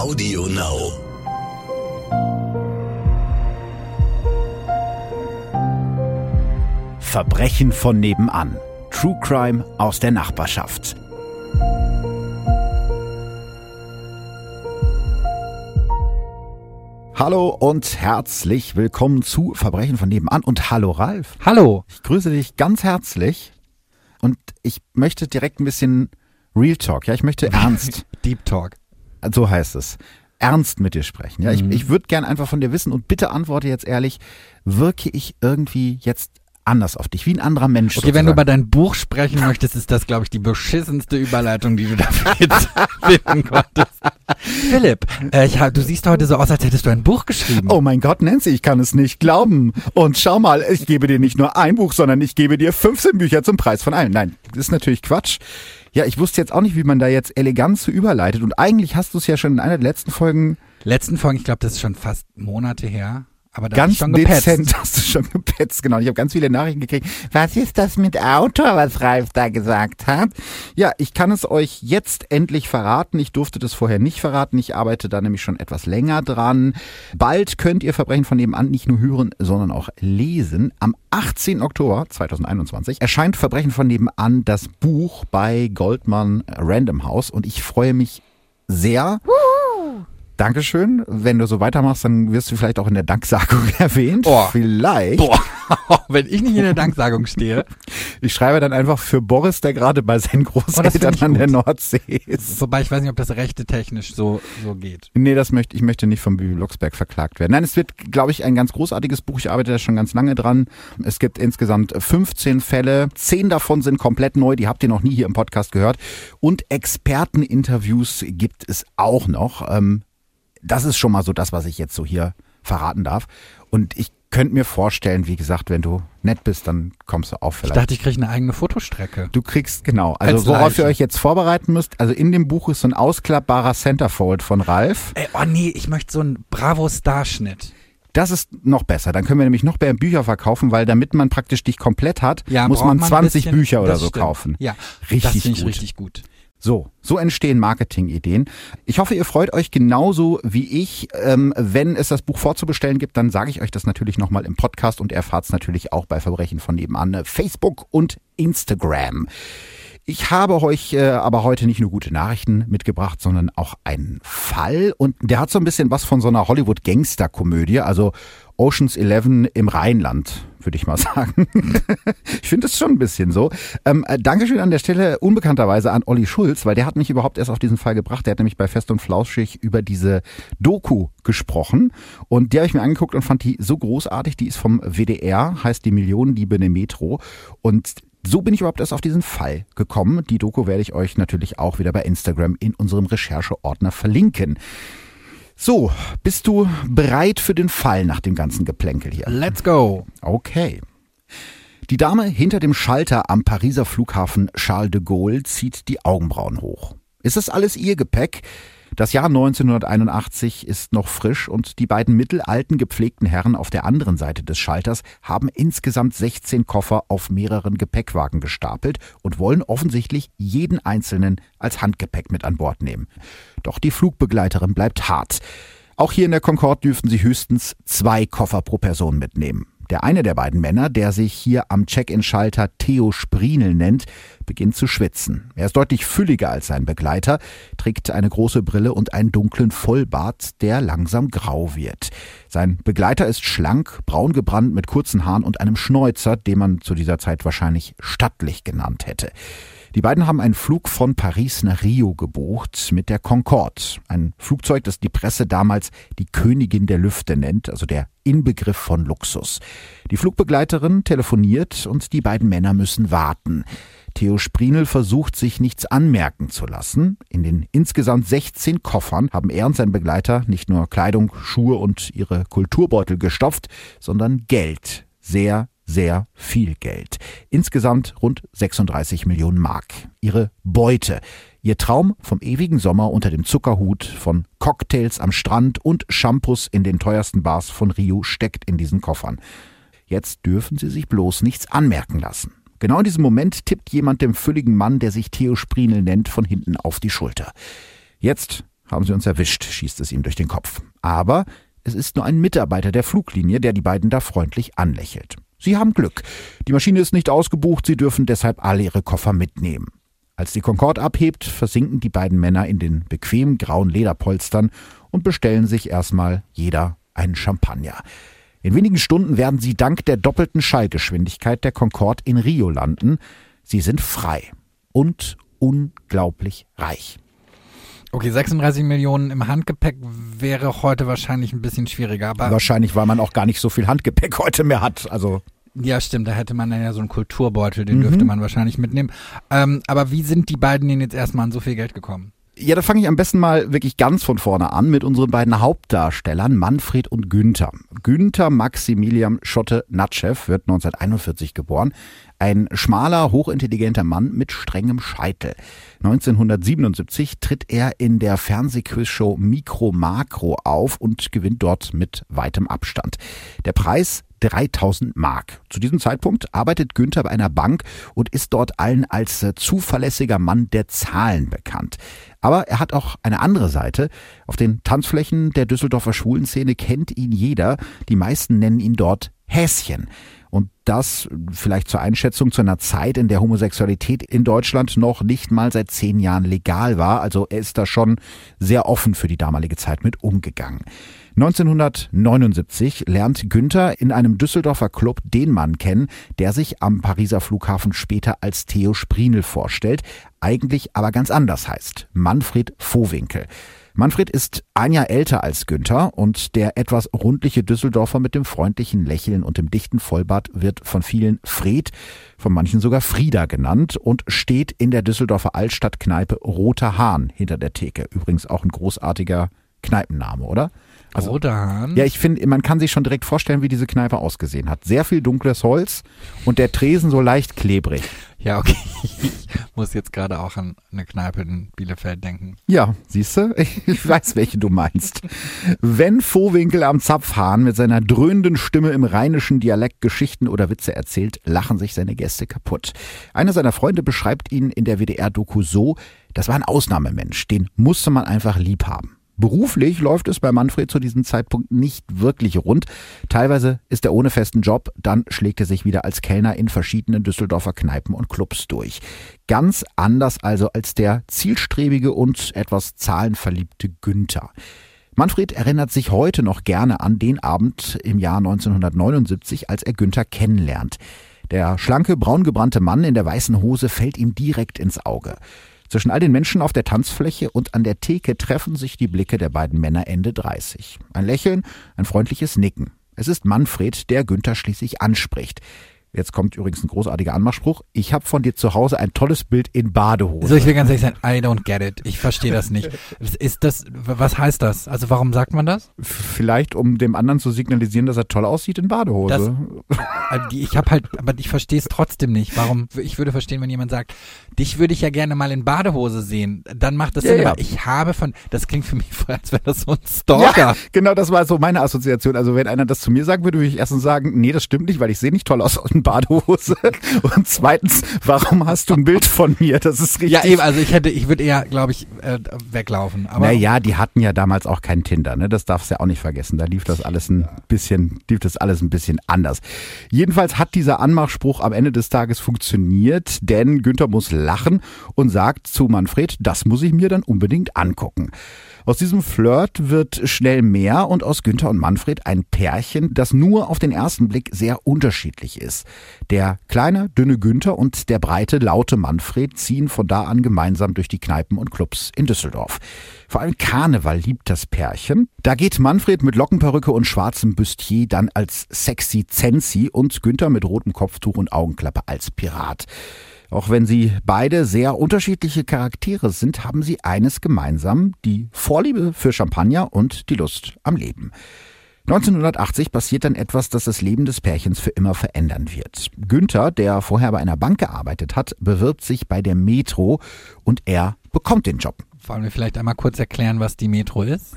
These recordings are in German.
Audio Now. Verbrechen von nebenan. True Crime aus der Nachbarschaft. Hallo und herzlich willkommen zu Verbrechen von nebenan und hallo Ralf. Hallo. Ich grüße dich ganz herzlich und ich möchte direkt ein bisschen Real Talk, ja, ich möchte ernst, Deep Talk. So heißt es, ernst mit dir sprechen. Ja, ich, Mhm. ich würde gern einfach von dir wissen und bitte antworte jetzt ehrlich, wirke ich irgendwie jetzt anders auf dich, wie ein anderer Mensch Okay, wenn du sozusagen? über dein Buch sprechen möchtest, ist das, glaube ich, die beschissenste Überleitung, die du dafür jetzt finden konntest. Philipp, äh, ich, du siehst heute so aus, als hättest du ein Buch geschrieben. Oh mein Gott, Nancy, ich kann es nicht glauben. Und schau mal, ich gebe dir nicht nur ein Buch, sondern ich gebe dir 15 Bücher zum Preis von allen. Nein, das ist natürlich Quatsch. Ja, ich wusste jetzt auch nicht, wie man da jetzt elegant zu überleitet. Und eigentlich hast du es ja schon in einer der letzten Folgen Letzten Folgen, ich glaube, das ist schon fast Monate her, aber da ganz schon gepetzt. dezent hast du schon gepetzt. Genau, ich habe ganz viele Nachrichten gekriegt. Was ist das mit Autor, was Ralf da gesagt hat? Ja, ich kann es euch jetzt endlich verraten. Ich durfte das vorher nicht verraten. Ich arbeite da nämlich schon etwas länger dran. Bald könnt ihr Verbrechen von nebenan nicht nur hören, sondern auch lesen. Am 18. Oktober 2021 erscheint Verbrechen von nebenan das Buch bei Goldman Random House und ich freue mich sehr. Dankeschön. Wenn du so weitermachst, dann wirst du vielleicht auch in der Danksagung erwähnt. Oh. Vielleicht. Boah, wenn ich nicht in der Danksagung stehe. Ich schreibe dann einfach für Boris, der gerade bei seinen Oh, Großeltern ich an der. Nordsee ist. Wobei ich weiß nicht, ob das rechte technisch so, so geht. Nee, das möchte ich möchte nicht vom Bibi Blocksberg verklagt werden. Nein, es wird, glaube ich, ein ganz großartiges Buch. Ich arbeite da schon ganz lange dran. Es gibt insgesamt 15 Fälle. Zehn davon sind komplett neu. Die habt ihr noch nie hier im Podcast gehört. Und Experteninterviews gibt es auch noch. Ähm, das ist schon mal so das, was ich jetzt so hier verraten darf. Und ich könnte mir vorstellen, wie gesagt, wenn du nett bist, dann kommst du auch Ich vielleicht. dachte, ich kriege eine eigene Fotostrecke. Du kriegst, genau, also Als worauf ihr euch jetzt vorbereiten müsst, also in dem Buch ist so ein ausklappbarer Centerfold von Ralf. Ey, oh nee, ich möchte so einen Bravo-Starschnitt. Das ist noch besser. Dann können wir nämlich noch mehr Bücher verkaufen, weil damit man praktisch dich komplett hat, Ja, muss man ein 20 bisschen- Bücher oder so stimmt. kaufen. Ja, Richtig das finde ich gut. richtig gut. So, so entstehen Marketingideen. Ich hoffe, ihr freut euch genauso wie ich. Ähm, wenn es das Buch vorzubestellen gibt, dann sage ich euch das natürlich nochmal im Podcast und erfahrt es natürlich auch bei Verbrechen von nebenan, äh, Facebook und Instagram. Ich habe euch äh, aber heute nicht nur gute Nachrichten mitgebracht, sondern auch einen Fall. Und der hat so ein bisschen was von so einer Hollywood-Gangster-Komödie, also Oceans 11 im Rheinland, würde ich mal sagen. ich finde es schon ein bisschen so. Ähm, äh, Dankeschön an der Stelle unbekannterweise an Olli Schulz, weil der hat mich überhaupt erst auf diesen Fall gebracht. Der hat nämlich bei Fest und Flauschig über diese Doku gesprochen. Und die habe ich mir angeguckt und fand die so großartig. Die ist vom WDR, heißt die Millionendiebe in der Metro. Und so bin ich überhaupt erst auf diesen Fall gekommen. Die Doku werde ich euch natürlich auch wieder bei Instagram in unserem Rechercheordner verlinken. So, bist du bereit für den Fall nach dem ganzen Geplänkel hier? Let's go. Okay. Die Dame hinter dem Schalter am Pariser Flughafen Charles de Gaulle zieht die Augenbrauen hoch. Ist es alles ihr Gepäck? Das Jahr 1981 ist noch frisch und die beiden mittelalten gepflegten Herren auf der anderen Seite des Schalters haben insgesamt 16 Koffer auf mehreren Gepäckwagen gestapelt und wollen offensichtlich jeden einzelnen als Handgepäck mit an Bord nehmen. Doch die Flugbegleiterin bleibt hart. Auch hier in der Concorde dürften sie höchstens zwei Koffer pro Person mitnehmen. Der eine der beiden Männer, der sich hier am Check-in-Schalter Theo Sprinel nennt, beginnt zu schwitzen. Er ist deutlich fülliger als sein Begleiter, trägt eine große Brille und einen dunklen Vollbart, der langsam grau wird. Sein Begleiter ist schlank, braun gebrannt mit kurzen Haaren und einem Schnäuzer, den man zu dieser Zeit wahrscheinlich stattlich genannt hätte. Die beiden haben einen Flug von Paris nach Rio gebucht mit der Concorde. Ein Flugzeug, das die Presse damals die Königin der Lüfte nennt, also der Inbegriff von Luxus. Die Flugbegleiterin telefoniert und die beiden Männer müssen warten. Theo Sprinel versucht, sich nichts anmerken zu lassen. In den insgesamt 16 Koffern haben er und sein Begleiter nicht nur Kleidung, Schuhe und ihre Kulturbeutel gestopft, sondern Geld. Sehr, sehr viel Geld. Insgesamt rund 36 Millionen Mark. Ihre Beute. Ihr Traum vom ewigen Sommer unter dem Zuckerhut, von Cocktails am Strand und Shampoos in den teuersten Bars von Rio steckt in diesen Koffern. Jetzt dürfen sie sich bloß nichts anmerken lassen. Genau in diesem Moment tippt jemand dem fülligen Mann, der sich Theo Sprinel nennt, von hinten auf die Schulter. Jetzt haben sie uns erwischt, schießt es ihm durch den Kopf. Aber es ist nur ein Mitarbeiter der Fluglinie, der die beiden da freundlich anlächelt. Sie haben Glück. Die Maschine ist nicht ausgebucht, sie dürfen deshalb alle ihre Koffer mitnehmen. Als die Concorde abhebt, versinken die beiden Männer in den bequem grauen Lederpolstern und bestellen sich erstmal jeder einen Champagner. In wenigen Stunden werden sie dank der doppelten Schallgeschwindigkeit der Concorde in Rio landen. Sie sind frei und unglaublich reich. Okay, 36 Millionen im Handgepäck wäre heute wahrscheinlich ein bisschen schwieriger. Aber Wahrscheinlich, weil man auch gar nicht so viel Handgepäck heute mehr hat. Also ja, stimmt, da hätte man dann ja so einen Kulturbeutel, den Mhm. dürfte man wahrscheinlich mitnehmen. Ähm, aber wie sind die beiden denn jetzt erstmal an so viel Geld gekommen? Ja, da fange ich am besten mal wirklich ganz von vorne an mit unseren beiden Hauptdarstellern Manfred und Günther. Günther Maximilian Schotte Natschew wird 1941 geboren. Ein schmaler, hochintelligenter Mann mit strengem Scheitel. 1977 tritt er in der Fernsehquizshow Mikro Makro auf und gewinnt dort mit weitem Abstand. Der Preis 3000 Mark. Zu diesem Zeitpunkt arbeitet Günther bei einer Bank und ist dort allen als zuverlässiger Mann der Zahlen bekannt. Aber er hat auch eine andere Seite. Auf den Tanzflächen der Düsseldorfer Schwulenszene kennt ihn jeder. Die meisten nennen ihn dort Häschen. Und das vielleicht zur Einschätzung zu einer Zeit, in der Homosexualität in Deutschland noch nicht mal seit zehn Jahren legal war. Also er ist da schon sehr offen für die damalige Zeit mit umgegangen. 1979 lernt Günther in einem Düsseldorfer Club den Mann kennen, der sich am Pariser Flughafen später als Theo Sprinel vorstellt, eigentlich aber ganz anders heißt. Manfred Vohwinkel. Manfred ist ein Jahr älter als Günther und der etwas rundliche Düsseldorfer mit dem freundlichen Lächeln und dem dichten Vollbart wird von vielen Fred, von manchen sogar Frieda genannt und steht in der Düsseldorfer Altstadtkneipe Roter Hahn hinter der Theke. Übrigens auch ein großartiger Kneipenname, oder? Also- Roter Hahn? Ja, ich finde, man kann sich schon direkt vorstellen, wie diese Kneipe ausgesehen hat. Sehr viel dunkles Holz und der Tresen so leicht klebrig. Ja, okay. Ich muss jetzt gerade auch an eine Kneipe in Bielefeld denken. Ja, siehst du? Ich weiß, welche du meinst. Wenn Vohwinkel am Zapfhahn mit seiner dröhnenden Stimme im rheinischen Dialekt Geschichten oder Witze erzählt, lachen sich seine Gäste kaputt. Einer seiner Freunde beschreibt ihn in der WDR-Doku so, das war ein Ausnahmemensch, den musste man einfach lieb haben. Beruflich läuft es bei Manfred zu diesem Zeitpunkt nicht wirklich rund. Teilweise ist er ohne festen Job, dann schlägt er sich wieder als Kellner in verschiedenen Düsseldorfer Kneipen und Clubs durch. Ganz anders also als der zielstrebige und etwas zahlenverliebte Günther. Manfred erinnert sich heute noch gerne an den Abend im Jahr 1979, als er Günther kennenlernt. Der schlanke, braungebrannte Mann in der weißen Hose fällt ihm direkt ins Auge. Zwischen all den Menschen auf der Tanzfläche und an der Theke treffen sich die Blicke der beiden Männer Ende 30. Ein Lächeln, ein freundliches Nicken. Es ist Manfred, der Günther schließlich anspricht. Jetzt kommt übrigens ein großartiger Anmachspruch. Ich habe von dir zu Hause ein tolles Bild in Badehose. So, ich will ganz ehrlich sein, I don't get it. Ich verstehe das nicht. Ist das, was heißt das? Also warum sagt man das? Vielleicht, um dem anderen zu signalisieren, dass er toll aussieht in Badehose. Also die- Ich habe halt, aber ich verstehe es trotzdem nicht. Warum? Ich würde verstehen, wenn jemand sagt, dich würde ich ja gerne mal in Badehose sehen. Dann macht das Ja, Sinn. ja. Aber ich habe von, das klingt für mich vorher, als wäre das so ein Stalker. Ja, genau, das war so meine Assoziation. Also wenn einer das zu mir sagen würde, würde ich erstens sagen, nee, das stimmt nicht, weil ich sehe nicht toll aus in Badehose. Und zweitens, warum hast du ein Bild von mir? Das ist richtig. Ja, eben, also ich hätte, ich würde eher, glaube ich, äh, weglaufen. Aber naja, die hatten ja damals auch kein Tinder, ne? Das darfst du ja auch nicht vergessen. Da lief das alles ein bisschen, lief das alles ein bisschen anders. Jedenfalls hat dieser Anmachspruch am Ende des Tages funktioniert, denn Günther muss lachen und sagt zu Manfred, das muss ich mir dann unbedingt angucken. Aus diesem Flirt wird schnell mehr und aus Günther und Manfred ein Pärchen, das nur auf den ersten Blick sehr unterschiedlich ist. Der kleine, dünne Günther und der breite, laute Manfred ziehen von da an gemeinsam durch die Kneipen und Clubs in Düsseldorf. Vor allem Karneval liebt das Pärchen. Da geht Manfred mit Lockenperücke und schwarzem Bustier dann als sexy Zensi und Günther mit rotem Kopftuch und Augenklappe als Pirat. Auch wenn sie beide sehr unterschiedliche Charaktere sind, haben sie eines gemeinsam, die Vorliebe für Champagner und die Lust am Leben. 1980 passiert dann etwas, das das Leben des Pärchens für immer verändern wird. Günther, der vorher bei einer Bank gearbeitet hat, bewirbt sich bei der Metro und er bekommt den Job. wollen wir vielleicht einmal kurz erklären, was die Metro ist?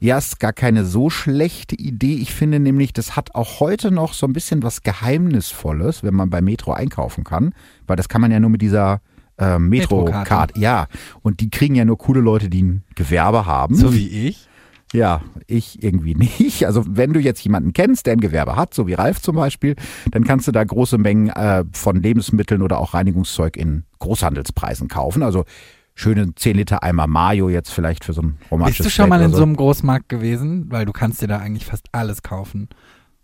Ja, ist gar keine so schlechte Idee. Ich finde nämlich, das hat auch heute noch so ein bisschen was Geheimnisvolles, wenn man bei Metro einkaufen kann, weil das kann man ja nur mit dieser äh, Metro-Card. Metrokarte. Ja, und die kriegen ja nur coole Leute, die ein Gewerbe haben. So wie ich. Ja, ich irgendwie nicht. Also wenn du jetzt jemanden kennst, der ein Gewerbe hat, so wie Ralf zum Beispiel, dann kannst du da große Mengen äh, von Lebensmitteln oder auch Reinigungszeug in Großhandelspreisen kaufen. Also schöne 10 Liter Eimer Mayo jetzt vielleicht für so ein romantisches Bist du schon mal Steak in oder so einem Großmarkt gewesen? Weil du kannst dir da eigentlich fast alles kaufen.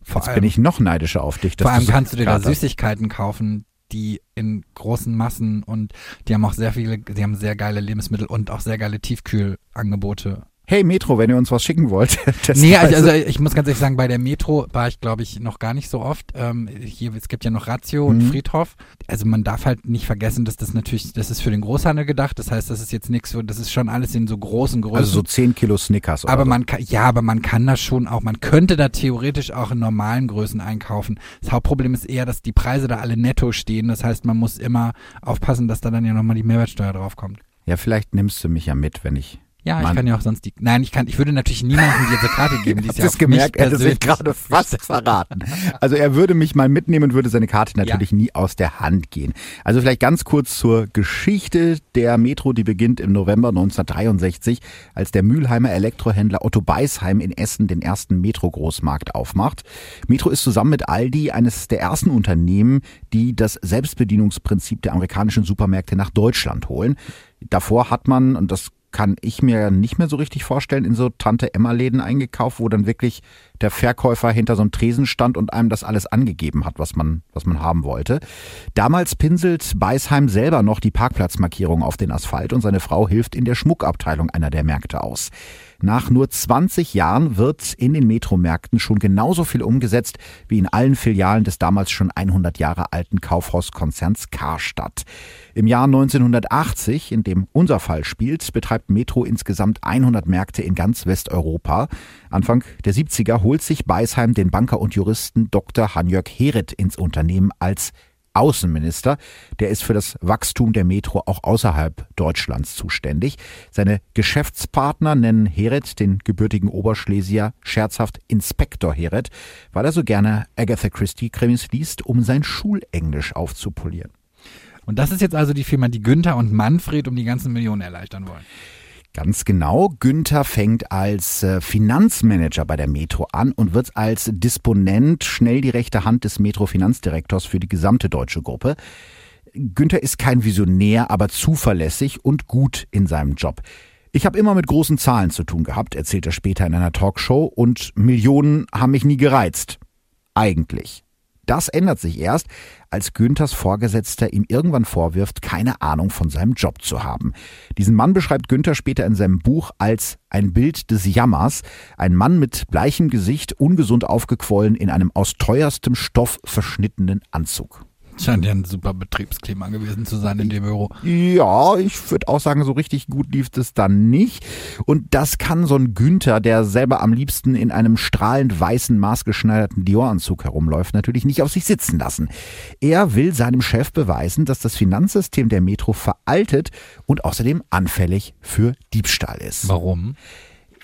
Vor Jetzt allem, bin ich noch neidischer auf dich. vor allem so kannst du dir da Süßigkeiten kaufen, die in großen Massen und die haben auch sehr viele, die haben sehr geile Lebensmittel und auch sehr geile Tiefkühlangebote. Hey Metro, wenn ihr uns was schicken wollt. Nee, also, also ich muss ganz ehrlich sagen, bei der Metro war ich, glaube ich, noch gar nicht so oft. Ähm, hier, es gibt ja noch Ratio und Mhm. Friedhof. Also man darf halt nicht vergessen, dass das natürlich, das ist für den Großhandel gedacht. Das heißt, das ist jetzt nichts so, das ist schon alles in so großen Größen. also so 10 Kilo Snickers oder aber so. man kann, ja, aber man kann das schon auch, man könnte da theoretisch auch in normalen Größen einkaufen. Das Hauptproblem ist eher, dass die Preise da alle netto stehen. Das heißt, man muss immer aufpassen, dass da dann ja nochmal die Mehrwertsteuer draufkommt. Ja, vielleicht nimmst du mich ja mit, wenn ich. Ja, ich Mann. kann ja auch sonst die, nein, ich kann, ich würde natürlich niemandem diese Karte geben, die ist ja es gemerkt? Er hätte sich gerade fast verraten. Also er würde mich mal mitnehmen und würde seine Karte natürlich nie aus der Hand gehen. Also vielleicht ganz kurz zur Geschichte der Metro, die beginnt im November 1963, als der Mülheimer Elektrohändler Otto Beisheim in Essen den ersten Metro-Großmarkt aufmacht. Metro ist zusammen mit Aldi eines der ersten Unternehmen, die das Selbstbedienungsprinzip der amerikanischen Supermärkte nach Deutschland holen. Davor hat man, und das kann ich mir nicht mehr so richtig vorstellen, in so Tante-Emma-Läden eingekauft, wo dann wirklich der Verkäufer hinter so einem Tresen stand und einem das alles angegeben hat, was man, was man haben wollte. Damals pinselt Beisheim selber noch die Parkplatzmarkierung auf den Asphalt und seine Frau hilft in der Schmuckabteilung einer der Märkte aus. Nach nur 20 Jahren wird in den Metromärkten schon genauso viel umgesetzt wie in allen Filialen des damals schon 100 Jahre alten Kaufhauskonzerns Karstadt. Im Jahr 1980, in dem unser Fall spielt, betreibt Metro insgesamt 100 Märkte in ganz Westeuropa. Anfang der 70er holt sich Beisheim den Banker und Juristen Dr. Hanjörg Heret ins Unternehmen als Außenminister. Der ist für das Wachstum der Metro auch außerhalb Deutschlands zuständig. Seine Geschäftspartner nennen Heret, den gebürtigen Oberschlesier, scherzhaft Inspektor Heret, weil er so gerne Agatha Christie Krimis liest, um sein Schulenglisch aufzupolieren. Und das ist jetzt also die Firma, die Günther und Manfred um die ganzen Millionen erleichtern wollen. Ganz genau. Günther fängt als äh, Finanzmanager bei der Metro an und wird als Disponent schnell die rechte Hand des Metro-Finanzdirektors für die gesamte deutsche Gruppe. Günther ist kein Visionär, aber zuverlässig und gut in seinem Job. Ich habe immer mit großen Zahlen zu tun gehabt, erzählt er später in einer Talkshow, und Millionen haben mich nie gereizt. Eigentlich. Das ändert sich erst, als Günthers Vorgesetzter ihm irgendwann vorwirft, keine Ahnung von seinem Job zu haben. Diesen Mann beschreibt Günther später in seinem Buch als ein Bild des Jammers, ein Mann mit bleichem Gesicht, ungesund aufgequollen, in einem aus teuerstem Stoff verschnittenen Anzug. Scheint ja ein super Betriebsklima gewesen zu sein in dem Büro. Ja, ich würde auch sagen, so richtig gut lief es dann nicht. Und das kann so ein Günther, der selber am liebsten in einem strahlend weißen, maßgeschneiderten Dior-Anzug herumläuft, natürlich nicht auf sich sitzen lassen. Er will seinem Chef beweisen, dass das Finanzsystem der Metro veraltet und außerdem anfällig für Diebstahl ist. Warum?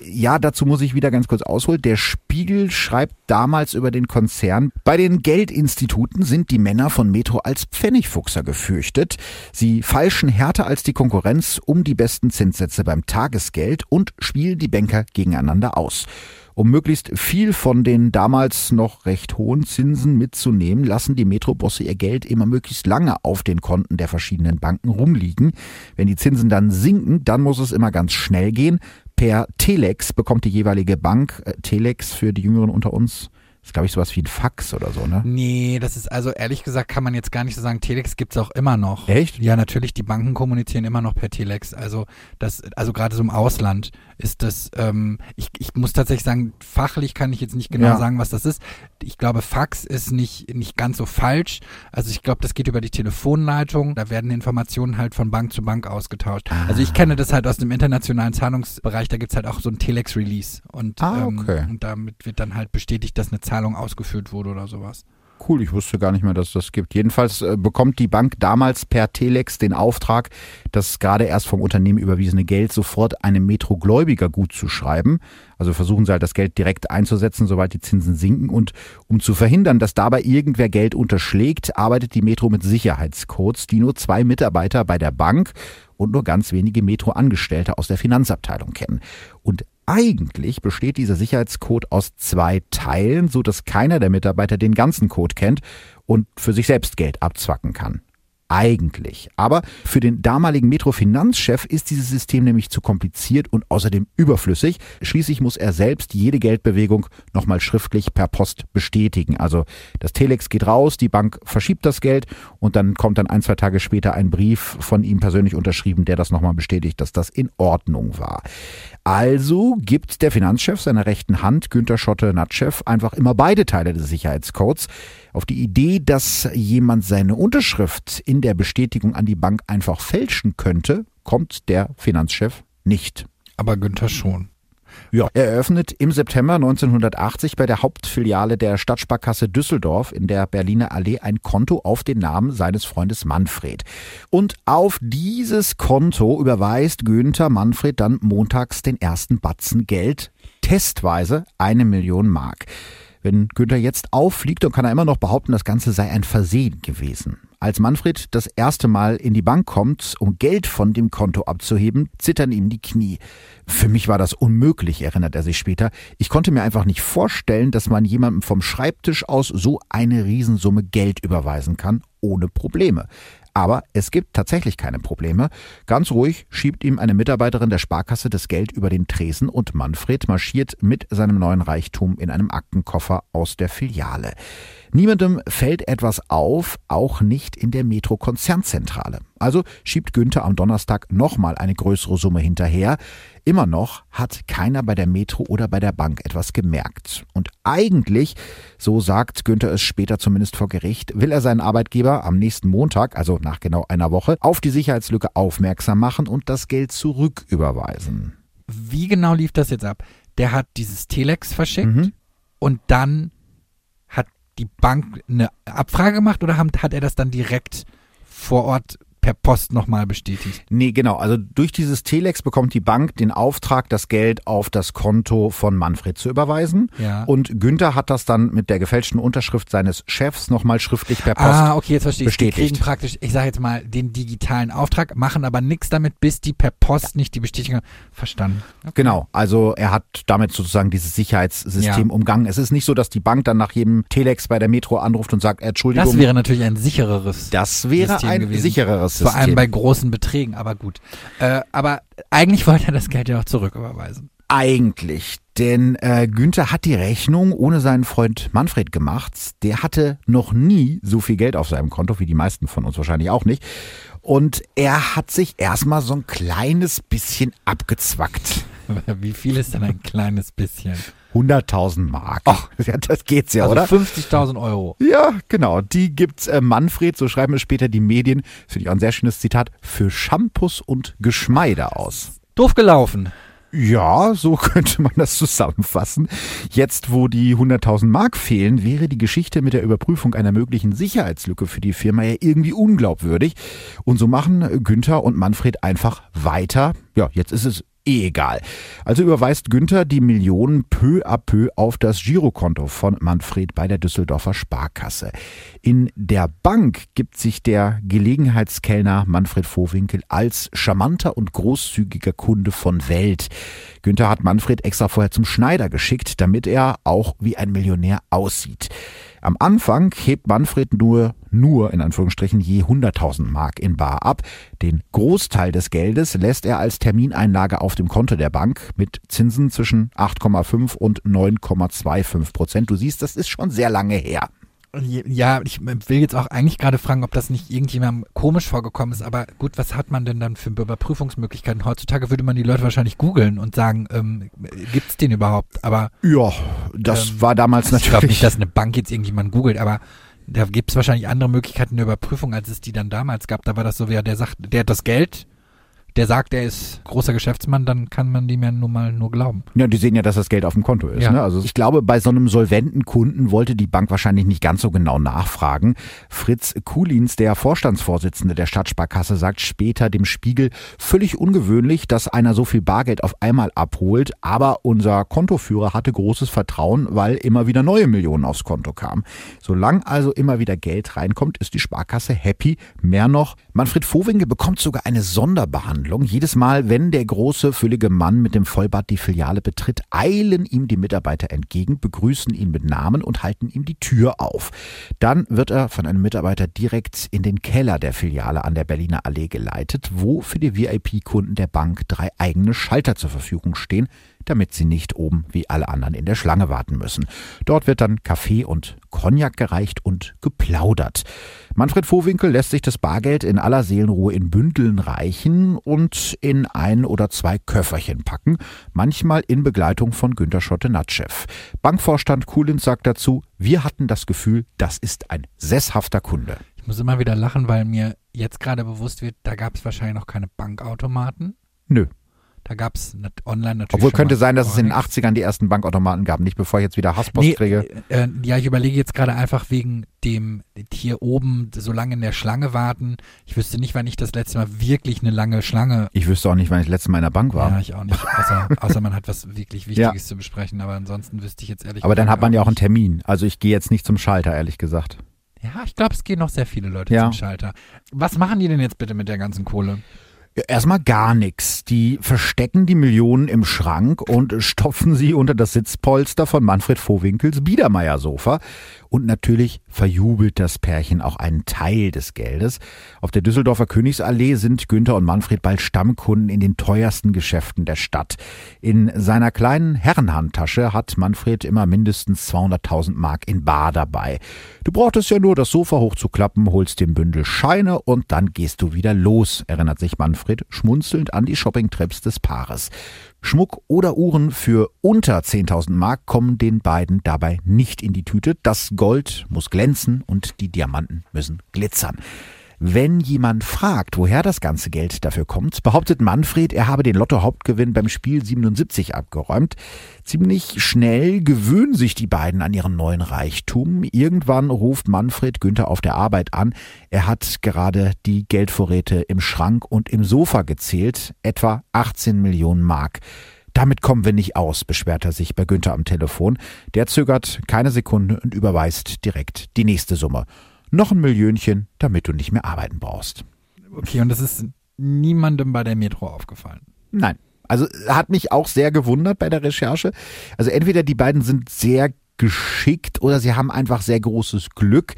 Ja, dazu muss ich wieder ganz kurz ausholen. Der Spiegel schreibt damals über den Konzern, bei den Geldinstituten sind die Männer von Metro als Pfennigfuchser gefürchtet. Sie falschen härter als die Konkurrenz um die besten Zinssätze beim Tagesgeld und spielen die Banker gegeneinander aus. Um möglichst viel von den damals noch recht hohen Zinsen mitzunehmen, lassen die Metrobosse ihr Geld immer möglichst lange auf den Konten der verschiedenen Banken rumliegen. Wenn die Zinsen dann sinken, dann muss es immer ganz schnell gehen. Per Telex bekommt die jeweilige Bank, äh, Telex für die Jüngeren unter uns, ist glaube ich sowas wie ein Fax oder so, ne? Nee, das ist also ehrlich gesagt kann man jetzt gar nicht so sagen, Telex gibt's auch immer noch. Echt? Ja, natürlich, die Banken kommunizieren immer noch per Telex. Also das, also gerade so im Ausland ist das, ähm, ich, ich muss tatsächlich sagen, fachlich kann ich jetzt nicht genau Ja. sagen, was das ist. Ich glaube, Fax ist nicht, nicht ganz so falsch. Also ich glaube, das geht über die Telefonleitung. Da werden Informationen halt von Bank zu Bank ausgetauscht. Also ich kenne das halt aus dem internationalen Zahlungsbereich, da gibt's halt auch so ein Telex-Release. Und, Ah, ähm, okay. und damit wird dann halt bestätigt, dass eine Zahlung ausgeführt wurde oder sowas. cool, ich wusste gar nicht mehr, dass das gibt. Jedenfalls äh, bekommt die Bank damals per Telex den Auftrag, das gerade erst vom Unternehmen überwiesene Geld sofort einem Metro-Gläubiger gut zu schreiben. Also versuchen sie halt das Geld direkt einzusetzen, sobald die Zinsen sinken. Und um zu verhindern, dass dabei irgendwer Geld unterschlägt, arbeitet die Metro mit Sicherheitscodes, die nur zwei Mitarbeiter bei der Bank und nur ganz wenige Metro-Angestellte aus der Finanzabteilung kennen. Und eigentlich besteht dieser Sicherheitscode aus zwei Teilen, so dass keiner der Mitarbeiter den ganzen Code kennt und für sich selbst Geld abzwacken kann eigentlich. Aber für den damaligen Metro-Finanzchef ist dieses System nämlich zu kompliziert und außerdem überflüssig. Schließlich muss er selbst jede Geldbewegung nochmal schriftlich per Post bestätigen. Also das Telex geht raus, die Bank verschiebt das Geld und dann kommt dann ein, zwei Tage später ein Brief von ihm persönlich unterschrieben, der das nochmal bestätigt, dass das in Ordnung war. Also gibt der Finanzchef seiner rechten Hand, Günter Schotte-Natschew, einfach immer beide Teile des Sicherheitscodes. Auf die Idee, dass jemand seine Unterschrift in der Bestätigung an die Bank einfach fälschen könnte, kommt der Finanzchef nicht. Aber Günther schon. Ja, er eröffnet im September 1980 bei der Hauptfiliale der Stadtsparkasse Düsseldorf in der Berliner Allee ein Konto auf den Namen seines Freundes Manfred. Und auf dieses Konto überweist Günther Manfred dann montags den ersten Batzen Geld, testweise eine Million Mark. Wenn Günther jetzt auffliegt, dann kann er immer noch behaupten, das Ganze sei ein Versehen gewesen. Als Manfred das erste Mal in die Bank kommt, um Geld von dem Konto abzuheben, zittern ihm die Knie. Für mich war das unmöglich, erinnert er sich später. Ich konnte mir einfach nicht vorstellen, dass man jemandem vom Schreibtisch aus so eine Riesensumme Geld überweisen kann, ohne Probleme. Aber es gibt tatsächlich keine Probleme. Ganz ruhig schiebt ihm eine Mitarbeiterin der Sparkasse das Geld über den Tresen und Manfred marschiert mit seinem neuen Reichtum in einem Aktenkoffer aus der Filiale. Niemandem fällt etwas auf, auch nicht in der Metro-Konzernzentrale. Also schiebt Günther am Donnerstag nochmal eine größere Summe hinterher. Immer noch hat keiner bei der Metro oder bei der Bank etwas gemerkt. Und eigentlich, so sagt Günther es später zumindest vor Gericht, will er seinen Arbeitgeber am nächsten Montag, also nach genau einer Woche, auf die Sicherheitslücke aufmerksam machen und das Geld zurücküberweisen. Wie genau lief das jetzt ab? Der hat dieses Telex verschickt mhm. und dann die Bank eine Abfrage gemacht oder hat er das dann direkt vor Ort per Post nochmal bestätigt. Nee, genau. Also durch dieses Telex bekommt die Bank den Auftrag, das Geld auf das Konto von Manfred zu überweisen. Ja. Und Günther hat das dann mit der gefälschten Unterschrift seines Chefs nochmal schriftlich per Post Ah, okay, jetzt verstehe ich. Bestätigt. Die kriegen praktisch, ich sage jetzt mal, den digitalen Auftrag, machen aber nichts damit, bis die per Post nicht die Bestätigung Verstanden. Okay. Genau. Also er hat damit sozusagen dieses Sicherheitssystem ja. umgangen. Es ist nicht so, dass die Bank dann nach jedem Telex bei der Metro anruft und sagt, Entschuldigung. Das wäre natürlich ein sichereres. Das wäre System ein gewesen. sichereres System. Vor allem bei großen Beträgen, aber gut. Äh, aber eigentlich wollte er das Geld ja auch zurücküberweisen. Eigentlich. Denn äh, Günther hat die Rechnung ohne seinen Freund Manfred gemacht. Der hatte noch nie so viel Geld auf seinem Konto, wie die meisten von uns wahrscheinlich auch nicht. Und er hat sich erstmal so ein kleines bisschen abgezwackt. Wie viel ist denn ein kleines bisschen? 100.000 Mark. Ach, ja, das geht's ja, also oder? 50.000 Euro. Ja, genau. Die gibt's äh, Manfred, so schreiben es später die Medien, finde ich auch ein sehr schönes Zitat, für Shampoos und Geschmeide aus. Doof gelaufen. Ja, so könnte man das zusammenfassen. Jetzt, wo die 100.000 Mark fehlen, wäre die Geschichte mit der Überprüfung einer möglichen Sicherheitslücke für die Firma ja irgendwie unglaubwürdig. Und so machen Günther und Manfred einfach weiter. Ja, jetzt ist es eh egal. Also überweist Günther die Millionen peu à peu auf das Girokonto von Manfred bei der Düsseldorfer Sparkasse. In der Bank gibt sich der Gelegenheitskellner Manfred Vohwinkel als charmanter und großzügiger Kunde von Welt. Günther hat Manfred extra vorher zum Schneider geschickt, damit er auch wie ein Millionär aussieht. Am Anfang hebt Manfred nur, nur in Anführungsstrichen je 100.000 Mark in Bar ab. Den Großteil des Geldes lässt er als Termineinlage auf dem Konto der Bank mit Zinsen zwischen 8,5 und 9,25 Prozent. Du siehst, das ist schon sehr lange her. Ja, ich will jetzt auch eigentlich gerade fragen, ob das nicht irgendjemandem komisch vorgekommen ist, aber gut, was hat man denn dann für Überprüfungsmöglichkeiten? Heutzutage würde man die Leute wahrscheinlich googeln und sagen, ähm, gibt es den überhaupt? Aber Ja, das ähm, war damals also natürlich. Ich glaube nicht, dass eine Bank jetzt irgendjemand googelt, aber da gibt es wahrscheinlich andere Möglichkeiten der Überprüfung, als es die dann damals gab. Da war das so, wer der sagt, der hat das Geld, der sagt, er ist großer Geschäftsmann, dann kann man dem ja nun mal nur glauben. Ja, die sehen ja, dass das Geld auf dem Konto ist. Ja. Ne? Also ich glaube, bei so einem solventen Kunden wollte die Bank wahrscheinlich nicht ganz so genau nachfragen. Fritz Kulins, der Vorstandsvorsitzende der Stadtsparkasse, sagt später dem Spiegel, völlig ungewöhnlich, dass einer so viel Bargeld auf einmal abholt, aber unser Kontoführer hatte großes Vertrauen, weil immer wieder neue Millionen aufs Konto kamen. Solange also immer wieder Geld reinkommt, ist die Sparkasse happy. Mehr noch, Manfred Vohwinkel bekommt sogar eine Sonderbehandlung. Jedes Mal, wenn der große, füllige Mann mit dem Vollbart die Filiale betritt, eilen ihm die Mitarbeiter entgegen, begrüßen ihn mit Namen und halten ihm die Tür auf. Dann wird er von einem Mitarbeiter direkt in den Keller der Filiale an der Berliner Allee geleitet, wo für die VIP-Kunden der Bank drei eigene Schalter zur Verfügung stehen, damit sie nicht oben wie alle anderen in der Schlange warten müssen. Dort wird dann Kaffee und Cognac gereicht und geplaudert. Manfred Vohwinkel lässt sich das Bargeld in aller Seelenruhe in Bündeln reichen und in ein oder zwei Köfferchen packen, manchmal in Begleitung von Günter Schotte-Natschew. Bankvorstand Kulins sagt dazu, wir hatten das Gefühl, das ist ein sesshafter Kunde. Ich muss immer wieder lachen, weil mir jetzt gerade bewusst wird, da gab es wahrscheinlich noch keine Bankautomaten. Nö. Da gab es online natürlich. Obwohl könnte sein, dass es in den gar nichts. 80ern die ersten Bankautomaten gab. Nicht bevor ich jetzt wieder Hasspost Nee, kriege. äh, ja, ich überlege jetzt gerade einfach wegen dem hier oben so lange in der Schlange warten. Ich wüsste nicht, wann ich das letzte Mal wirklich eine lange Schlange. Ich wüsste auch nicht, wann ich das letzte Mal in der Bank war. Ja, ich auch nicht. Außer, außer man hat was wirklich Wichtiges zu besprechen. Aber ansonsten wüsste ich jetzt ehrlich Aber dann hat man ja auch einen. Termin. Also ich gehe jetzt nicht zum Schalter, ehrlich gesagt. Ja, ich glaube, es gehen noch sehr viele Leute Ja. zum Schalter. Was machen die denn jetzt bitte mit der ganzen Kohle? Erstmal gar nichts. Die verstecken die Millionen im Schrank und stopfen sie unter das Sitzpolster von Manfred Vohwinkels Biedermeier-Sofa. Und natürlich verjubelt das Pärchen auch einen Teil des Geldes. Auf der Düsseldorfer Königsallee sind Günther und Manfred bald Stammkunden in den teuersten Geschäften der Stadt. In seiner kleinen Herrenhandtasche hat Manfred immer mindestens 200.000 Mark in Bar dabei. Du brauchtest ja nur das Sofa hochzuklappen, holst den Bündel Scheine und dann gehst du wieder los, erinnert sich Manfred schmunzelnd an die Shoppingtrips des Paares. Schmuck oder Uhren für unter 10.000 Mark kommen den beiden dabei nicht in die Tüte. Das Gold muss glänzen und die Diamanten müssen glitzern. Wenn jemand fragt, woher das ganze Geld dafür kommt, behauptet Manfred, er habe den Lotto-Hauptgewinn beim Spiel 77 abgeräumt. Ziemlich schnell gewöhnen sich die beiden an ihren neuen Reichtum. Irgendwann ruft Manfred Günther auf der Arbeit an. Er hat gerade die Geldvorräte im Schrank und im Sofa gezählt, etwa 18 Millionen Mark. Damit kommen wir nicht aus, beschwert er sich bei Günther am Telefon. Der zögert keine Sekunde und überweist direkt die nächste Summe. Noch ein Millionchen, damit du nicht mehr arbeiten brauchst. Okay, und das ist niemandem bei der Metro aufgefallen. Nein. Also hat mich auch sehr gewundert bei der Recherche. Also entweder die beiden sind sehr geschickt oder sie haben einfach sehr großes Glück.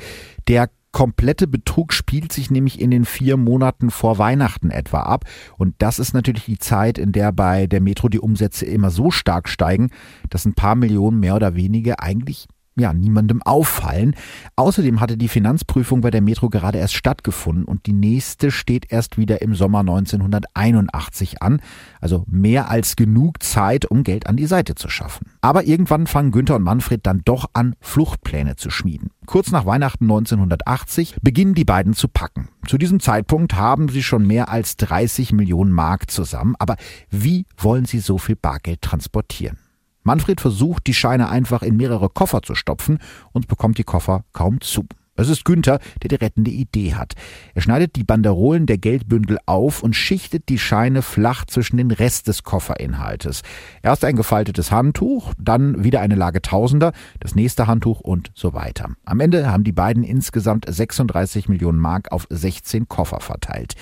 Der komplette Betrug spielt sich nämlich in den vier Monaten vor Weihnachten etwa ab. Und das ist natürlich die Zeit, in der bei der Metro die Umsätze immer so stark steigen, dass ein paar Millionen mehr oder weniger eigentlich ja, niemandem auffallen. Außerdem hatte die Finanzprüfung bei der Metro gerade erst stattgefunden und die nächste steht erst wieder im Sommer 1981 an. Also mehr als genug Zeit, um Geld an die Seite zu schaffen. Aber irgendwann fangen Günther und Manfred dann doch an, Fluchtpläne zu schmieden. Kurz nach Weihnachten 1980 beginnen die beiden zu packen. Zu diesem Zeitpunkt haben sie schon mehr als 30 Millionen Mark zusammen. Aber wie wollen sie so viel Bargeld transportieren? Manfred versucht, die Scheine einfach in mehrere Koffer zu stopfen und bekommt die Koffer kaum zu. Es ist Günther, der die rettende Idee hat. Er schneidet die Banderolen der Geldbündel auf und schichtet die Scheine flach zwischen den Rest des Kofferinhaltes. Erst ein gefaltetes Handtuch, dann wieder eine Lage Tausender, das nächste Handtuch und so weiter. Am Ende haben die beiden insgesamt 36 Millionen Mark auf 16 Koffer verteilt.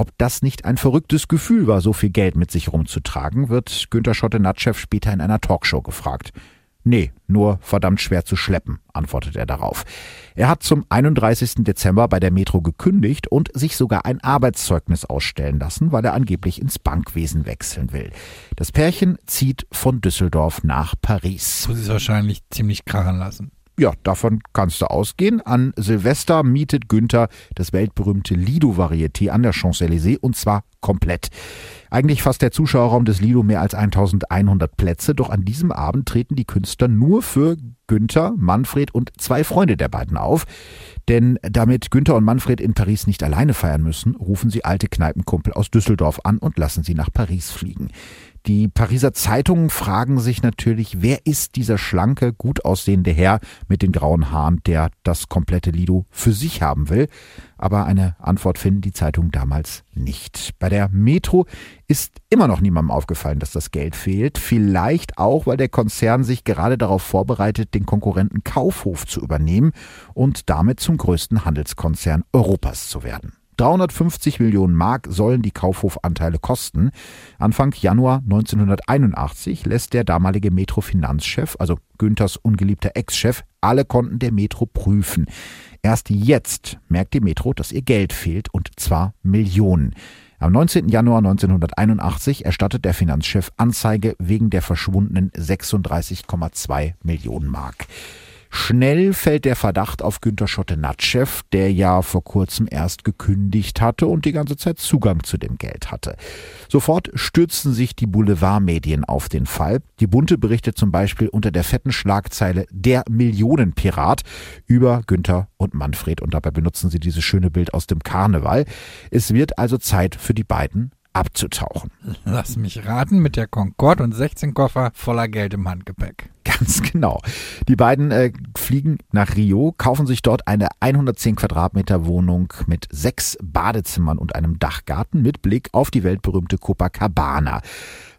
Ob das nicht ein verrücktes Gefühl war, so viel Geld mit sich rumzutragen, wird Günter Schotte-Natschew später in einer Talkshow gefragt. Nee, nur verdammt schwer zu schleppen, antwortet er darauf. Er hat zum 31. Dezember bei der Metro gekündigt und sich sogar ein Arbeitszeugnis ausstellen lassen, weil er angeblich ins Bankwesen wechseln will. Das Pärchen zieht von Düsseldorf nach Paris. Muss es wahrscheinlich ziemlich krachen lassen. Ja, davon kannst du ausgehen. An Silvester mietet Günther das weltberühmte Lido-Varieté an der Champs-Élysées und zwar komplett. Eigentlich fasst der Zuschauerraum des Lido mehr als 1100 Plätze, doch an diesem Abend treten die Künstler nur für Günther, Manfred und zwei Freunde der beiden auf. Denn damit Günther und Manfred in Paris nicht alleine feiern müssen, rufen sie alte Kneipenkumpel aus Düsseldorf an und lassen sie nach Paris fliegen. Die Pariser Zeitungen fragen sich natürlich, wer ist dieser schlanke, gut aussehende Herr mit den grauen Haaren, der das komplette Lido für sich haben will. Aber eine Antwort finden die Zeitungen damals nicht. Bei der Metro ist immer noch niemandem aufgefallen, dass das Geld fehlt. Vielleicht auch, weil der Konzern sich gerade darauf vorbereitet, den Konkurrenten Kaufhof zu übernehmen und damit zum größten Handelskonzern Europas zu werden. 350 Millionen Mark sollen die Kaufhofanteile kosten. Anfang Januar 1981 lässt der damalige Metro-Finanzchef, also Günthers ungeliebter Ex-Chef, alle Konten der Metro prüfen. Erst jetzt merkt die Metro, dass ihr Geld fehlt, und zwar Millionen. Am 19. Januar 1981 erstattet der Finanzchef Anzeige wegen der verschwundenen 36,2 Millionen Mark. Schnell fällt der Verdacht auf Günter Schottenatschew, der ja vor kurzem erst gekündigt hatte und die ganze Zeit Zugang zu dem Geld hatte. Sofort stürzen sich die Boulevardmedien auf den Fall. Die Bunte berichtet zum Beispiel unter der fetten Schlagzeile Der Millionenpirat über Günther und Manfred und dabei benutzen sie dieses schöne Bild aus dem Karneval. Es wird also Zeit für die beiden abzutauchen. Lass mich raten, mit der Concorde und 16 Koffer voller Geld im Handgepäck. Ganz genau. Die beiden äh, fliegen nach Rio, kaufen sich dort eine 110 Quadratmeter Wohnung mit sechs Badezimmern und einem Dachgarten mit Blick auf die weltberühmte Copacabana.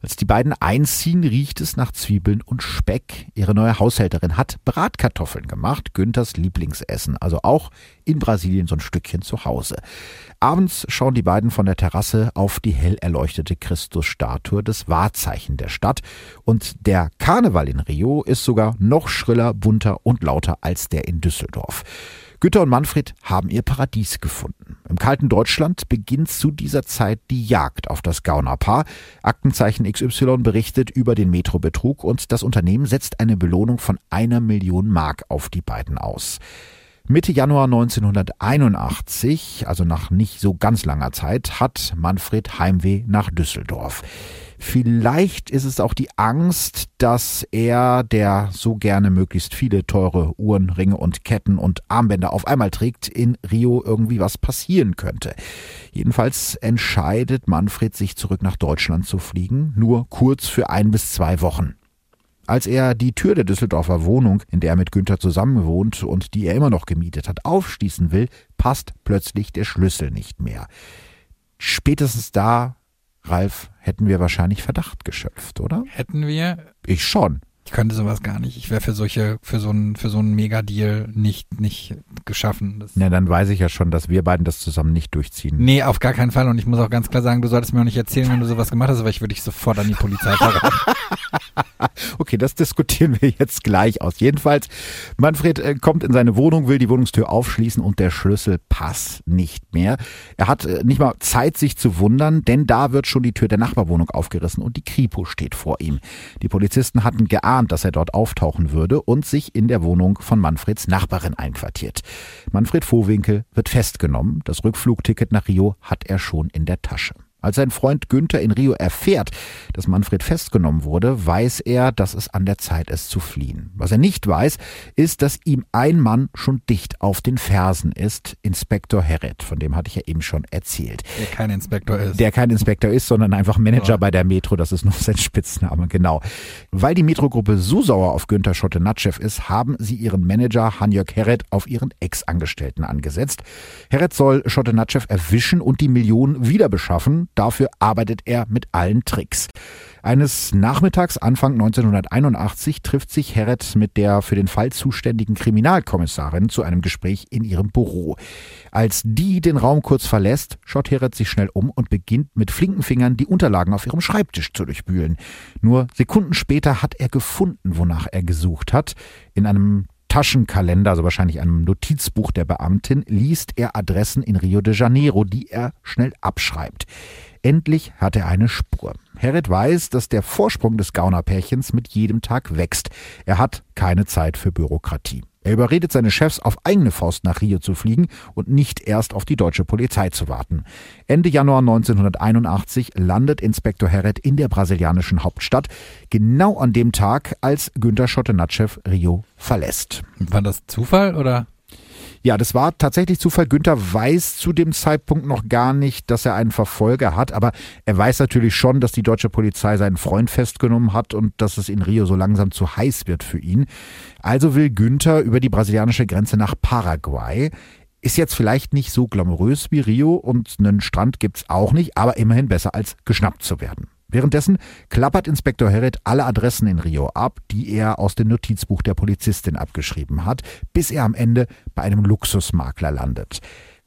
Als die beiden einziehen, riecht es nach Zwiebeln und Speck. Ihre neue Haushälterin hat Bratkartoffeln gemacht, Günthers Lieblingsessen, also auch in Brasilien so ein Stückchen zu Hause. Abends schauen die beiden von der Terrasse auf die hell erleuchtete Christusstatue, des Wahrzeichen der Stadt. Und der Karneval in Rio ist sogar noch schriller, bunter und lauter als der in Düsseldorf. Günther und Manfred haben ihr Paradies gefunden. Im kalten Deutschland beginnt zu dieser Zeit die Jagd auf das Gaunerpaar. Aktenzeichen XY berichtet über den Metrobetrug und das Unternehmen setzt eine Belohnung von einer Million Mark auf die beiden aus. Mitte Januar 1981, also nach nicht so ganz langer Zeit, hat Manfred Heimweh nach Düsseldorf. Vielleicht ist es auch die Angst, dass er, der so gerne möglichst viele teure Uhren, Ringe und Ketten und Armbänder auf einmal trägt, in Rio irgendwie was passieren könnte. Jedenfalls entscheidet Manfred, sich zurück nach Deutschland zu fliegen, nur kurz für ein bis zwei Wochen. Als er die Tür der Düsseldorfer Wohnung, in der er mit Günther zusammenwohnt und die er immer noch gemietet hat, aufschließen will, passt plötzlich der Schlüssel nicht mehr. Spätestens da, Ralf, hätten wir wahrscheinlich Verdacht geschöpft, oder? Hätten wir? Ich schon. Ich könnte sowas gar nicht. Ich wäre für solche, für so einen, für so einen Megadeal nicht, nicht geschaffen. Das Na, dann weiß ich ja schon, dass wir beiden das zusammen nicht durchziehen. Nee, auf gar keinen Fall. Und ich muss auch ganz klar sagen, du solltest mir auch nicht erzählen, wenn du sowas gemacht hast, aber ich würde dich sofort an die Polizei verraten. okay, das diskutieren wir jetzt gleich aus. Jedenfalls, Manfred äh, kommt in seine Wohnung, will die Wohnungstür aufschließen und der Schlüssel passt nicht mehr. Er hat äh, nicht mal Zeit, sich zu wundern, denn da wird schon die Tür der Nachbarwohnung aufgerissen und die Kripo steht vor ihm. Die Polizisten hatten geahnt, geahnt, dass er dort auftauchen würde und sich in der Wohnung von Manfreds Nachbarin einquartiert. Manfred Vohwinkel wird festgenommen. Das Rückflugticket nach Rio hat er schon in der Tasche. Als sein Freund Günther in Rio erfährt, dass Manfred festgenommen wurde, weiß er, dass es an der Zeit ist zu fliehen. Was er nicht weiß, ist, dass ihm ein Mann schon dicht auf den Fersen ist, Inspektor Herret, von dem hatte ich ja eben schon erzählt. Der kein Inspektor ist. Der kein Inspektor ist, sondern einfach Manager ja. bei der Metro, das ist nur sein Spitzname, genau. Weil die Metrogruppe so sauer auf Günther Schottenatschew ist, haben sie ihren Manager Hanjörg Herret auf ihren Ex-Angestellten angesetzt. Herret soll Schottenatschew erwischen und die Millionen wieder beschaffen, Dafür arbeitet er mit allen Tricks. Eines Nachmittags Anfang 1981 trifft sich Herret mit der für den Fall zuständigen Kriminalkommissarin zu einem Gespräch in ihrem Büro. Als die den Raum kurz verlässt, schaut Herret sich schnell um und beginnt mit flinken Fingern die Unterlagen auf ihrem Schreibtisch zu durchwühlen. Nur Sekunden später hat er gefunden, wonach er gesucht hat. In einem Taschenkalender, also wahrscheinlich einem Notizbuch der Beamtin, liest er Adressen in Rio de Janeiro, die er schnell abschreibt. Endlich hat er eine Spur. Herret weiß, dass der Vorsprung des Gaunerpärchens mit jedem Tag wächst. Er hat keine Zeit für Bürokratie. Er überredet seine Chefs, auf eigene Faust nach Rio zu fliegen und nicht erst auf die deutsche Polizei zu warten. Ende Januar 1981 landet Inspektor Herret in der brasilianischen Hauptstadt, genau an dem Tag, als Günter Schottenatschew Rio verlässt. War das Zufall oder? Ja, das war tatsächlich Zufall. Günther weiß zu dem Zeitpunkt noch gar nicht, dass er einen Verfolger hat, aber er weiß natürlich schon, dass die deutsche Polizei seinen Freund festgenommen hat und dass es in Rio so langsam zu heiß wird für ihn. Also will Günther über die brasilianische Grenze nach Paraguay. Ist jetzt vielleicht nicht so glamourös wie Rio und einen Strand gibt's auch nicht, aber immerhin besser als geschnappt zu werden. Währenddessen klappert Inspektor Herret alle Adressen in Rio ab, die er aus dem Notizbuch der Polizistin abgeschrieben hat, bis er am Ende bei einem Luxusmakler landet.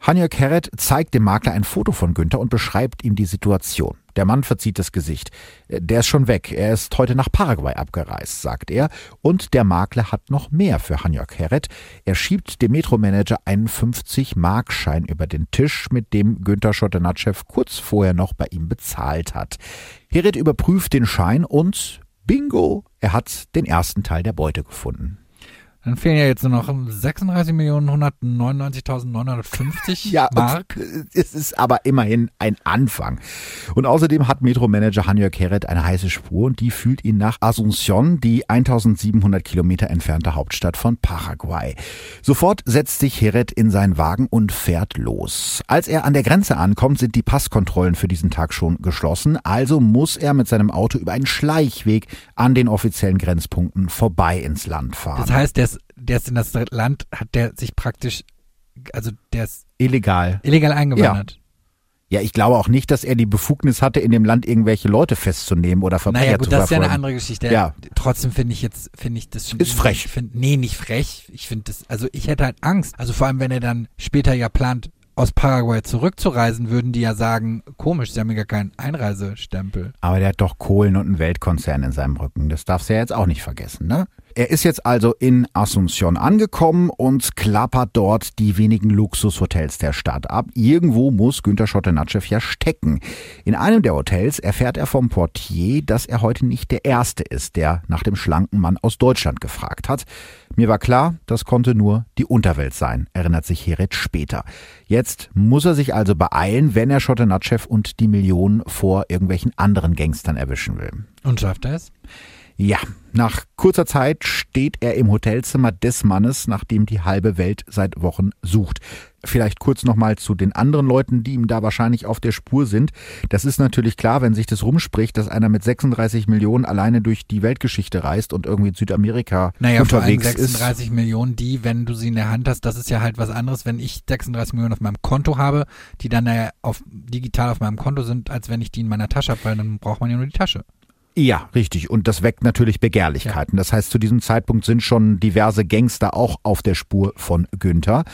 Hanjak Herret zeigt dem Makler ein Foto von Günther und beschreibt ihm die Situation. Der Mann verzieht das Gesicht. Der ist schon weg. Er ist heute nach Paraguay abgereist, sagt er. Und der Makler hat noch mehr für Hanjak Herret. Er schiebt dem Metromanager einen 50-Markschein über den Tisch, mit dem Günther Schotanatschew kurz vorher noch bei ihm bezahlt hat. Herret überprüft den Schein und bingo, er hat den ersten Teil der Beute gefunden. Dann fehlen ja jetzt nur noch 36.199.950 ja, Mark. Es ist aber immerhin ein Anfang. Und außerdem hat Metromanager Hanjörg Herret eine heiße Spur und die fühlt ihn nach Asunción, die 1700 Kilometer entfernte Hauptstadt von Paraguay. Sofort setzt sich Herret in seinen Wagen und fährt los. Als er an der Grenze ankommt, sind die Passkontrollen für diesen Tag schon geschlossen. Also muss er mit seinem Auto über einen Schleichweg an den offiziellen Grenzpunkten vorbei ins Land fahren. Das heißt, der ist, der ist in das Land, hat der sich praktisch, also der ist illegal. illegal eingewandert. Ja, ich glaube auch nicht, dass er die Befugnis hatte, in dem Land irgendwelche Leute festzunehmen oder Verbrecher Naja, gut, zu das ist ja eine andere Geschichte. Ja. Trotzdem finde ich jetzt, finde ich das schon. Ist frech. Find, nee, nicht frech. Ich finde das, also ich hätte halt Angst. Also vor allem, wenn er dann später ja plant, aus Paraguay zurückzureisen, würden die ja sagen, komisch, sie haben ja gar keinen Einreisestempel. Aber der hat doch Kohlen und einen Weltkonzern in seinem Rücken. Das darfst du ja jetzt auch nicht vergessen, ne? Er ist jetzt also in Asunción angekommen und klappert dort die wenigen Luxushotels der Stadt ab. Irgendwo muss Günter Schottenatschew ja stecken. In einem der Hotels erfährt er vom Portier, dass er heute nicht der Erste ist, der nach dem schlanken Mann aus Deutschland gefragt hat. Mir war klar, das konnte nur die Unterwelt sein, erinnert sich Heret später. Jetzt muss er sich also beeilen, wenn er Schottenatschew und die Millionen vor irgendwelchen anderen Gangstern erwischen will. Und schafft er es? Ja, nach kurzer Zeit steht er im Hotelzimmer des Mannes, nach dem die halbe Welt seit Wochen sucht. Vielleicht kurz nochmal zu den anderen Leuten, die ihm da wahrscheinlich auf der Spur sind. Das ist natürlich klar, wenn sich das rumspricht, dass einer mit 36 Millionen alleine durch die Weltgeschichte reist und irgendwie in Südamerika Naja, vor allem unterwegs 36 Millionen, die, wenn du sie in der Hand hast, das ist ja halt was anderes, wenn ich 36 Millionen auf meinem Konto habe, die dann ja auf, digital auf meinem Konto sind, als wenn ich die in meiner Tasche habe, weil dann braucht man ja nur die Tasche. Ja, richtig. Und das weckt natürlich Begehrlichkeiten. Das heißt, zu diesem Zeitpunkt sind schon diverse Gangster auch auf der Spur von Günther.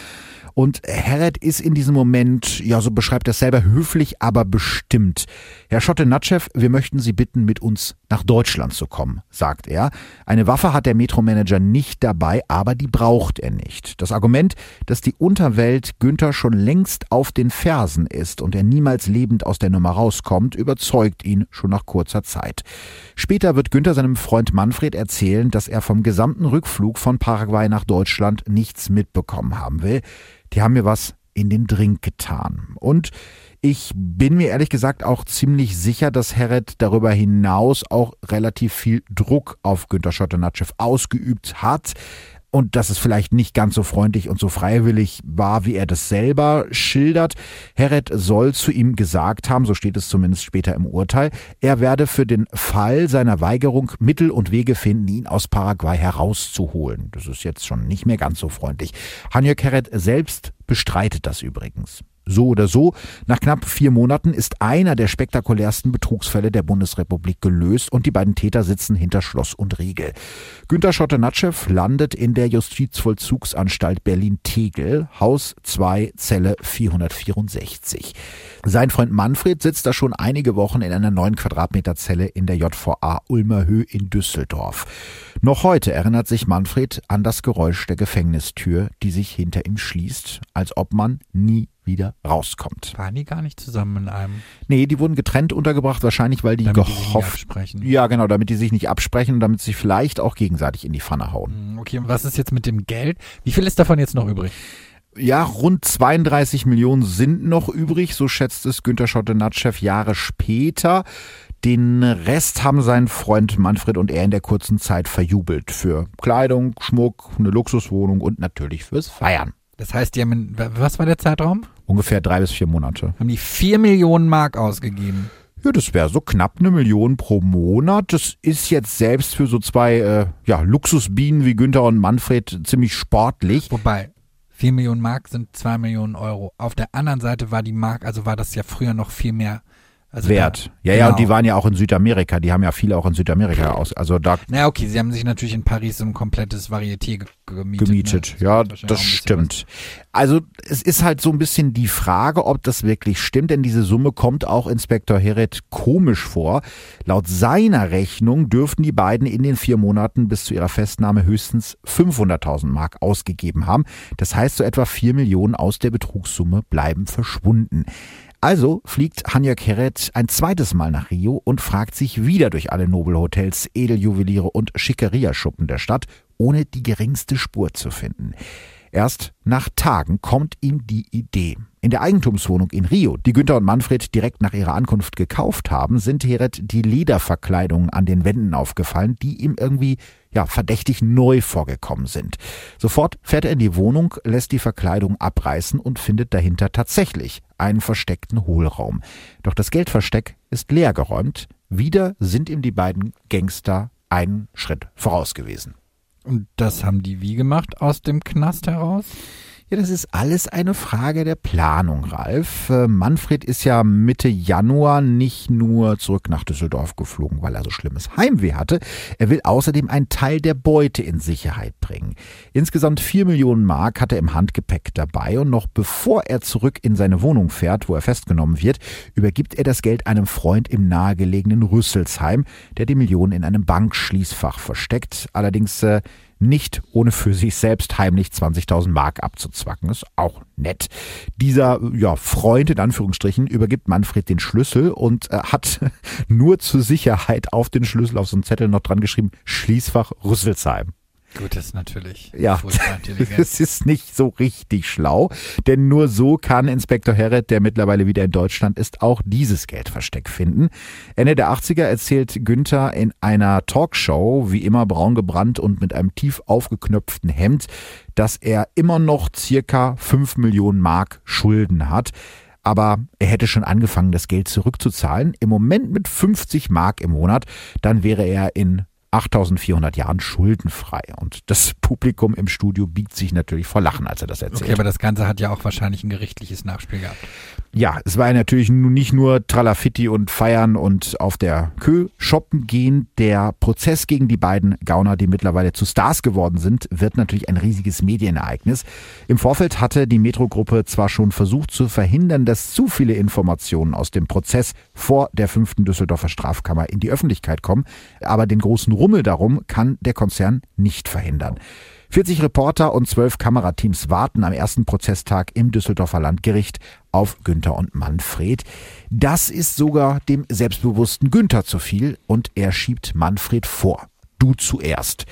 Und Herret ist in diesem Moment, ja, so beschreibt er es selber, höflich, aber bestimmt. Herr Schotte-Natschew, wir möchten Sie bitten, mit uns nach Deutschland zu kommen, sagt er. Eine Waffe hat der Metromanager nicht dabei, aber die braucht er nicht. Das Argument, dass die Unterwelt Günther schon längst auf den Fersen ist und er niemals lebend aus der Nummer rauskommt, überzeugt ihn schon nach kurzer Zeit. Später wird Günther seinem Freund Manfred erzählen, dass er vom gesamten Rückflug von Paraguay nach Deutschland nichts mitbekommen haben will. Die haben mir was in den Drink getan. Und ich bin mir ehrlich gesagt auch ziemlich sicher, dass Herret darüber hinaus auch relativ viel Druck auf Günter Schottenatschew ausgeübt hat und dass es vielleicht nicht ganz so freundlich und so freiwillig war, wie er das selber schildert. Herret soll zu ihm gesagt haben, so steht es zumindest später im Urteil, er werde für den Fall seiner Weigerung Mittel und Wege finden, ihn aus Paraguay herauszuholen. Das ist jetzt schon nicht mehr ganz so freundlich. Hanjök Herret selbst bestreitet das übrigens. So oder so, nach knapp vier Monaten ist einer der spektakulärsten Betrugsfälle der Bundesrepublik gelöst und die beiden Täter sitzen hinter Schloss und Riegel. Günter Schottenatschew landet in der Justizvollzugsanstalt Berlin-Tegel, Haus 2, Zelle 464. Sein Freund Manfred sitzt da schon einige Wochen in einer neun Quadratmeter Zelle in der JVA Ulmerhöhe in Düsseldorf. Noch heute erinnert sich Manfred an das Geräusch der Gefängnistür, die sich hinter ihm schließt, als ob man nie wieder rauskommt. Waren die gar nicht zusammen in einem? Nee, die wurden getrennt untergebracht, wahrscheinlich, weil die Damit die sich nicht gehofft. absprechen. ja, genau, damit die sich nicht absprechen und damit sie vielleicht auch gegenseitig in die Pfanne hauen. Hm, Okay, und was ist jetzt mit dem Geld? Wie viel ist davon jetzt noch übrig? Ja, rund 32 Millionen sind noch übrig, so schätzt es Günter Schottenatschew Jahre später. Den Rest haben sein Freund Manfred und er in der kurzen Zeit verjubelt. Für Kleidung, Schmuck, eine Luxuswohnung und natürlich fürs Feiern. Das heißt, die haben, in, was war der Zeitraum? Ungefähr drei bis vier Monate. Haben die vier Millionen Mark ausgegeben. Ja, das wäre so knapp eine Million pro Monat. Das ist jetzt selbst für so zwei äh, ja, Luxusbienen wie Günther und Manfred ziemlich sportlich. Wobei, vier Millionen Mark sind zwei Millionen Euro. Auf der anderen Seite war die Mark, also war das ja früher noch viel mehr. Also Wert. Da, Ja, ja, und die genau. waren ja auch in Südamerika. Die haben ja viele auch in Südamerika aus. Also da Na okay, sie haben sich natürlich in Paris so ein komplettes Varieté ge gemietet. gemietet. Ne? Ja, das stimmt. Also es ist halt so ein bisschen die Frage, ob das wirklich stimmt, denn diese Summe kommt auch Inspektor Heret komisch vor. Laut seiner Rechnung dürften die beiden in den vier Monaten bis zu ihrer Festnahme höchstens 500.000 Mark ausgegeben haben. Das heißt, so etwa vier Millionen aus der Betrugssumme bleiben verschwunden. Also fliegt Hanja Keret ein zweites Mal nach Rio und fragt sich wieder durch alle Nobelhotels, Edeljuweliere und Schickeria-Schuppen der Stadt, ohne die geringste Spur zu finden. Erst nach Tagen kommt ihm die Idee. In der Eigentumswohnung in Rio, die Günther und Manfred direkt nach ihrer Ankunft gekauft haben, sind Heret die Lederverkleidungen an den Wänden aufgefallen, die ihm irgendwie ja verdächtig neu vorgekommen sind. Sofort fährt er in die Wohnung, lässt die Verkleidung abreißen und findet dahinter tatsächlich einen versteckten Hohlraum. Doch das Geldversteck ist leergeräumt. Wieder sind ihm die beiden Gangster einen Schritt voraus gewesen. Und das haben die wie gemacht aus dem Knast heraus? Ja, das ist alles eine Frage der Planung, Ralf. Äh, Manfred ist ja Mitte Januar nicht nur zurück nach Düsseldorf geflogen, weil er so schlimmes Heimweh hatte. Er will außerdem einen Teil der Beute in Sicherheit bringen. Insgesamt vier Millionen Mark hat er im Handgepäck dabei und noch bevor er zurück in seine Wohnung fährt, wo er festgenommen wird, übergibt er das Geld einem Freund im nahegelegenen Rüsselsheim, der die Millionen in einem Bankschließfach versteckt. Allerdings äh, nicht ohne für sich selbst heimlich 20.000 Mark abzuzwacken. Ist auch nett. Dieser ja, Freund in Anführungsstrichen übergibt Manfred den Schlüssel und äh, hat nur zur Sicherheit auf den Schlüssel auf so einen Zettel noch dran geschrieben, Schließfach Rüsselsheim. Gut, das ist natürlich Ja, das ist nicht so richtig schlau, denn nur so kann Inspektor Herret, der mittlerweile wieder in Deutschland ist, auch dieses Geldversteck finden. Ende der 80er erzählt Günther in einer Talkshow, wie immer braun gebrannt und mit einem tief aufgeknöpften Hemd, dass er immer noch circa 5 Millionen Mark Schulden hat. Aber er hätte schon angefangen, das Geld zurückzuzahlen. Im Moment mit 50 Mark im Monat, dann wäre er in 8400 Jahren schuldenfrei. Und das Publikum im Studio biegt sich natürlich vor Lachen, als er das erzählt. Okay, aber das Ganze hat ja auch wahrscheinlich ein gerichtliches Nachspiel gehabt. Ja, es war ja natürlich nicht nur Tralafitti und Feiern und auf der Kö shoppen gehen. Der Prozess gegen die beiden Gauner, die mittlerweile zu Stars geworden sind, wird natürlich ein riesiges Medienereignis. Im Vorfeld hatte die Metro-Gruppe zwar schon versucht zu verhindern, dass zu viele Informationen aus dem Prozess vor der fünften Düsseldorfer Strafkammer in die Öffentlichkeit kommen, aber den großen Rummel darum kann der Konzern nicht verhindern. 40 Reporter und 12 Kamerateams warten am ersten Prozesstag im Düsseldorfer Landgericht auf Günther und Manfred. Das ist sogar dem selbstbewussten Günther zu viel und er schiebt Manfred vor. Du zuerst.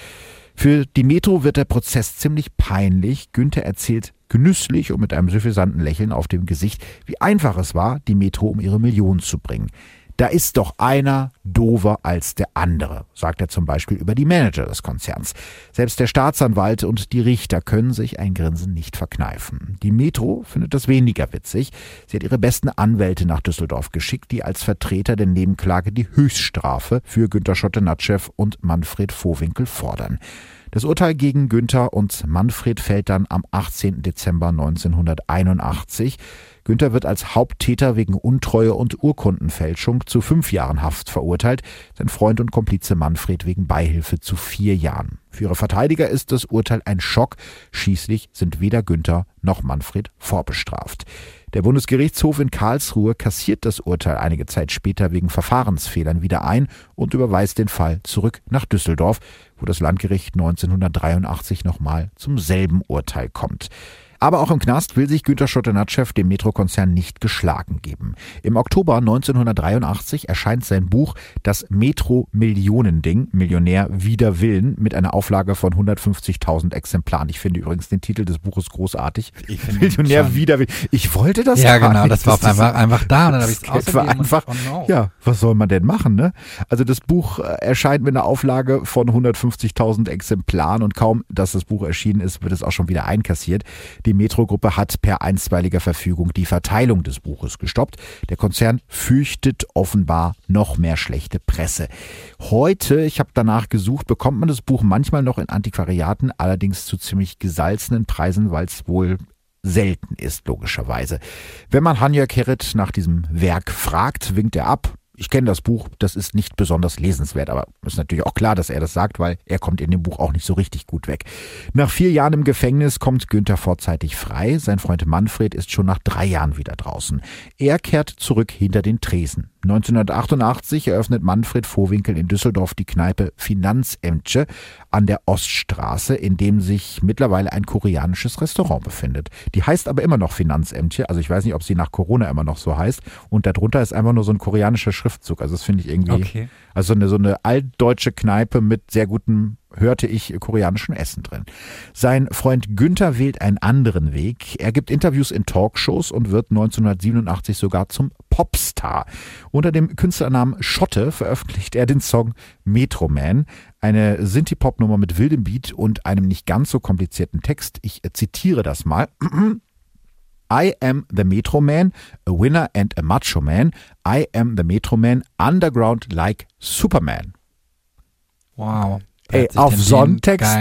Für die Metro wird der Prozess ziemlich peinlich. Günther erzählt genüsslich und mit einem suffisanten Lächeln auf dem Gesicht, wie einfach es war, die Metro um ihre Millionen zu bringen. Da ist doch einer dover als der andere, sagt er zum Beispiel über die Manager des Konzerns. Selbst der Staatsanwalt und die Richter können sich ein Grinsen nicht verkneifen. Die Metro findet das weniger witzig. Sie hat ihre besten Anwälte nach Düsseldorf geschickt, die als Vertreter der Nebenklage die Höchststrafe für Günter Schottenatschew und Manfred Vohwinkel fordern. Das Urteil gegen Günther und Manfred fällt dann am 18. Dezember 1981. Günther wird als Haupttäter wegen Untreue und Urkundenfälschung zu fünf Jahren Haft verurteilt, sein Freund und Komplize Manfred wegen Beihilfe zu vier Jahren. Für ihre Verteidiger ist das Urteil ein Schock. Schließlich sind weder Günther noch Manfred vorbestraft. Der Bundesgerichtshof in Karlsruhe kassiert das Urteil einige Zeit später wegen Verfahrensfehlern wieder ein und überweist den Fall zurück nach Düsseldorf, wo das Landgericht 1983 nochmal zum selben Urteil kommt. Aber auch im Knast will sich Günter Schotte-Natschew dem Metro-Konzern nicht geschlagen geben. Im Oktober 1983 erscheint sein Buch Das Metro-Millionending, Millionär wider Willen, mit einer Auflage von 150.000 Exemplaren. Ich finde übrigens den Titel des Buches großartig. Millionär wider Willen. Ich wollte das Ja, genau, nicht, das war einfach, einfach da und dann habe ich es einfach, oh no. Ja, was soll man denn machen, ne? Also das Buch äh, erscheint mit einer Auflage von 150.000 Exemplaren und kaum, dass das Buch erschienen ist, wird es auch schon wieder einkassiert. Die Metro-Gruppe hat per einstweiliger Verfügung die Verteilung des Buches gestoppt. Der Konzern fürchtet offenbar noch mehr schlechte Presse. Heute, ich habe danach gesucht, bekommt man das Buch manchmal noch in Antiquariaten, allerdings zu ziemlich gesalzenen Preisen, weil es wohl selten ist, logischerweise. Wenn man Hanja Kerrit nach diesem Werk fragt, winkt er ab ich kenne das Buch, das ist nicht besonders lesenswert, aber ist natürlich auch klar, dass er das sagt, weil er kommt in dem Buch auch nicht so richtig gut weg. Nach vier Jahren im Gefängnis kommt Günther vorzeitig frei. Sein Freund Manfred ist schon nach drei Jahren wieder draußen. Er kehrt zurück hinter den Tresen. 1988 eröffnet Manfred Vohwinkel in Düsseldorf die Kneipe Finanzämtche an der Oststraße, in dem sich mittlerweile ein koreanisches Restaurant befindet. Die heißt aber immer noch Finanzämtche, also ich weiß nicht, ob sie nach Corona immer noch so heißt. Und darunter ist einfach nur so ein koreanischer Schriftzug. Also das finde ich irgendwie, okay. also eine, so eine altdeutsche Kneipe mit sehr gutem hörte ich koreanischen Essen drin. Sein Freund Günther wählt einen anderen Weg. Er gibt Interviews in Talkshows und wird 1987 sogar zum Popstar. Unter dem Künstlernamen Schotte veröffentlicht er den Song Metro Man, eine Synthie-Pop-Nummer mit wildem Beat und einem nicht ganz so komplizierten Text. Ich zitiere das mal. I am the Metro Man, a winner and a macho man. I am the Metro Man, underground like Superman. Wow. Ey, auf Sonntext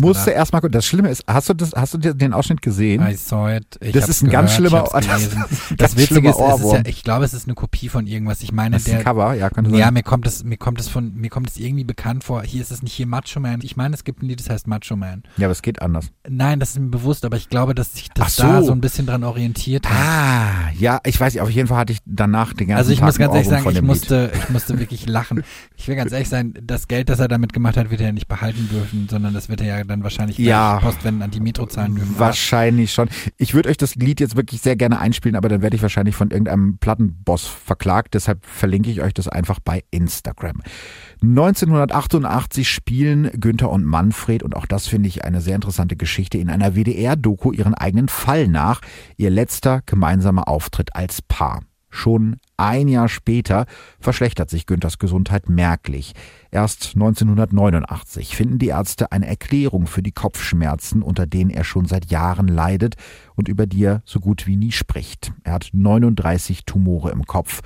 musste erstmal Das Schlimme ist, hast du das, hast du den Ausschnitt gesehen? I saw it. Ich das ist ein gehört, ganz schlimmer, das, das Witzige ist, ist ja, ich glaube, es ist eine Kopie von irgendwas. Ich meine, das der, ist ein Cover, ja, könnte sein. Ja, mir kommt es, mir kommt es von, mir kommt es irgendwie bekannt vor. Hier ist es nicht hier Macho Man. Ich meine, es gibt ein Lied, das heißt Macho Man. Ja, aber es geht anders. Nein, das ist mir bewusst, aber ich glaube, dass sich das so. da so ein bisschen dran orientiert hat. Ah, ja, ich weiß nicht, auf jeden Fall hatte ich danach den ganzen Also ich Tag muss ganz ehrlich sagen, ich musste, Lied. ich musste wirklich lachen. Ich will ganz ehrlich sein, das Geld, das er damit gemacht hat, wird er nicht behalten dürfen, sondern das wird er ja dann wahrscheinlich ja, Postwenden an die Metro zahlen dürfen. Wahrscheinlich schon. Ich würde euch das Lied jetzt wirklich sehr gerne einspielen, aber dann werde ich wahrscheinlich von irgendeinem Plattenboss verklagt. Deshalb verlinke ich euch das einfach bei Instagram. 1988 spielen Günther und Manfred, und auch das finde ich eine sehr interessante Geschichte, in einer WDR-Doku ihren eigenen Fall nach. Ihr letzter gemeinsamer Auftritt als Paar. Schon ein Jahr später verschlechtert sich Günthers Gesundheit merklich. Erst 1989 finden die Ärzte eine Erklärung für die Kopfschmerzen, unter denen er schon seit Jahren leidet und über die er so gut wie nie spricht. Er hat 39 Tumore im Kopf.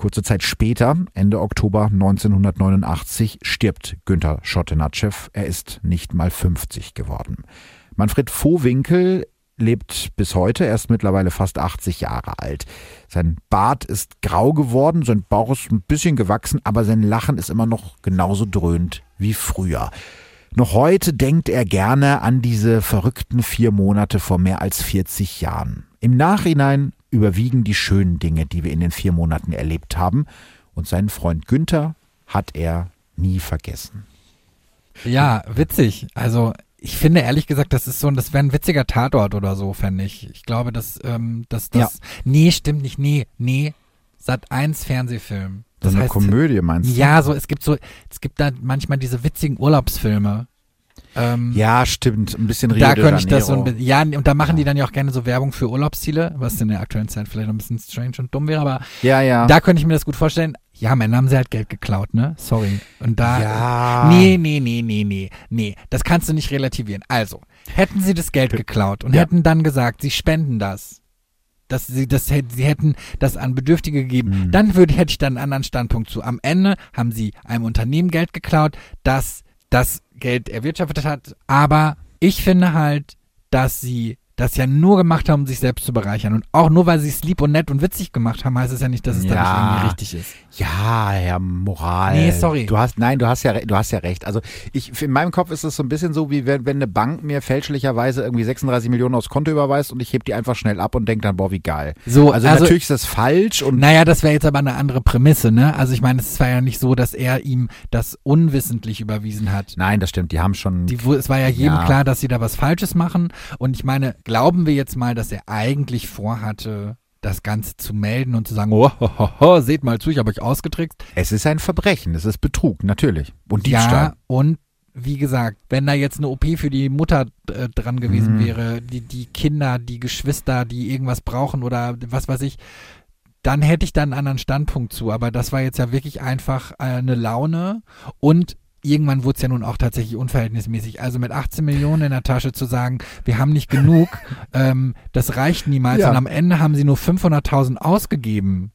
Kurze Zeit später, Ende Oktober 1989, stirbt Günther Schottenatschew. Er ist nicht mal 50 geworden. Manfred Vohwinkel lebt bis heute, er ist mittlerweile fast 80 Jahre alt. Sein Bart ist grau geworden, sein Bauch ist ein bisschen gewachsen, aber sein Lachen ist immer noch genauso dröhnt wie früher. Noch heute denkt er gerne an diese verrückten vier Monate vor mehr als 40 Jahren. Im Nachhinein überwiegen die schönen Dinge, die wir in den vier Monaten erlebt haben, und seinen Freund Günther hat er nie vergessen. Ja, witzig. Also ich finde ehrlich gesagt, das ist so, das wäre ein witziger Tatort oder so, fände ich. Ich glaube, dass, ähm, dass das. Ja. Nee, stimmt nicht. Nee, nee. Sat 1 Fernsehfilm. Das so eine heißt, Komödie meinst du? Ja, so, es gibt so, es gibt da manchmal diese witzigen Urlaubsfilme. Ähm, ja, stimmt. Ein bisschen Rio Da könnte ich das so ein bisschen, ja, und da machen die dann ja auch gerne so Werbung für Urlaubsziele, was in der aktuellen Zeit vielleicht ein bisschen strange und dumm wäre, aber ja, ja. da könnte ich mir das gut vorstellen. Ja, Männer haben sie halt Geld geklaut, ne? Sorry. Und da. Ja. Nee, nee, nee, nee, nee, nee. Das kannst du nicht relativieren. Also, hätten sie das Geld geklaut und ja. hätten dann gesagt, sie spenden das, dass sie das sie hätten das an Bedürftige gegeben, mhm. dann würde hätte ich dann einen anderen Standpunkt zu. Am Ende haben sie einem Unternehmen Geld geklaut, das das Geld erwirtschaftet hat, aber ich finde halt, dass sie das ja nur gemacht haben, um sich selbst zu bereichern. Und auch nur, weil sie es lieb und nett und witzig gemacht haben, heißt es ja nicht, dass es ja. dann nicht irgendwie richtig ist. Ja, Herr Moral. Nee, sorry. Du hast, nein, du hast ja, du hast ja recht. Also ich, in meinem Kopf ist es so ein bisschen so, wie wenn, wenn eine Bank mir fälschlicherweise irgendwie 36 Millionen aufs Konto überweist und ich heb die einfach schnell ab und denke dann, boah, wie geil. So, also, also natürlich ist das falsch und. Naja, das wäre jetzt aber eine andere Prämisse, ne? Also ich meine, es war ja nicht so, dass er ihm das unwissentlich überwiesen hat. Nein, das stimmt. Die haben schon. Die, es war ja jedem ja. klar, dass sie da was Falsches machen. Und ich meine, glauben wir jetzt mal, dass er eigentlich vorhatte, das Ganze zu melden und zu sagen, oh, ho, ho, ho, seht mal zu, ich habe euch ausgetrickst. Es ist ein Verbrechen, es ist Betrug, natürlich. Und Diebstahl. Ja, und wie gesagt, wenn da jetzt eine OP für die Mutter äh, dran gewesen Mhm. wäre, die, die Kinder, die Geschwister, die irgendwas brauchen oder was weiß ich, dann hätte ich da einen anderen Standpunkt zu. Aber das war jetzt ja wirklich einfach äh, eine Laune und irgendwann wurde es ja nun auch tatsächlich unverhältnismäßig. Also mit 18 Millionen in der Tasche zu sagen, wir haben nicht genug, ähm, das reicht niemals. Ja. Und am Ende haben sie nur 500.000 ausgegeben.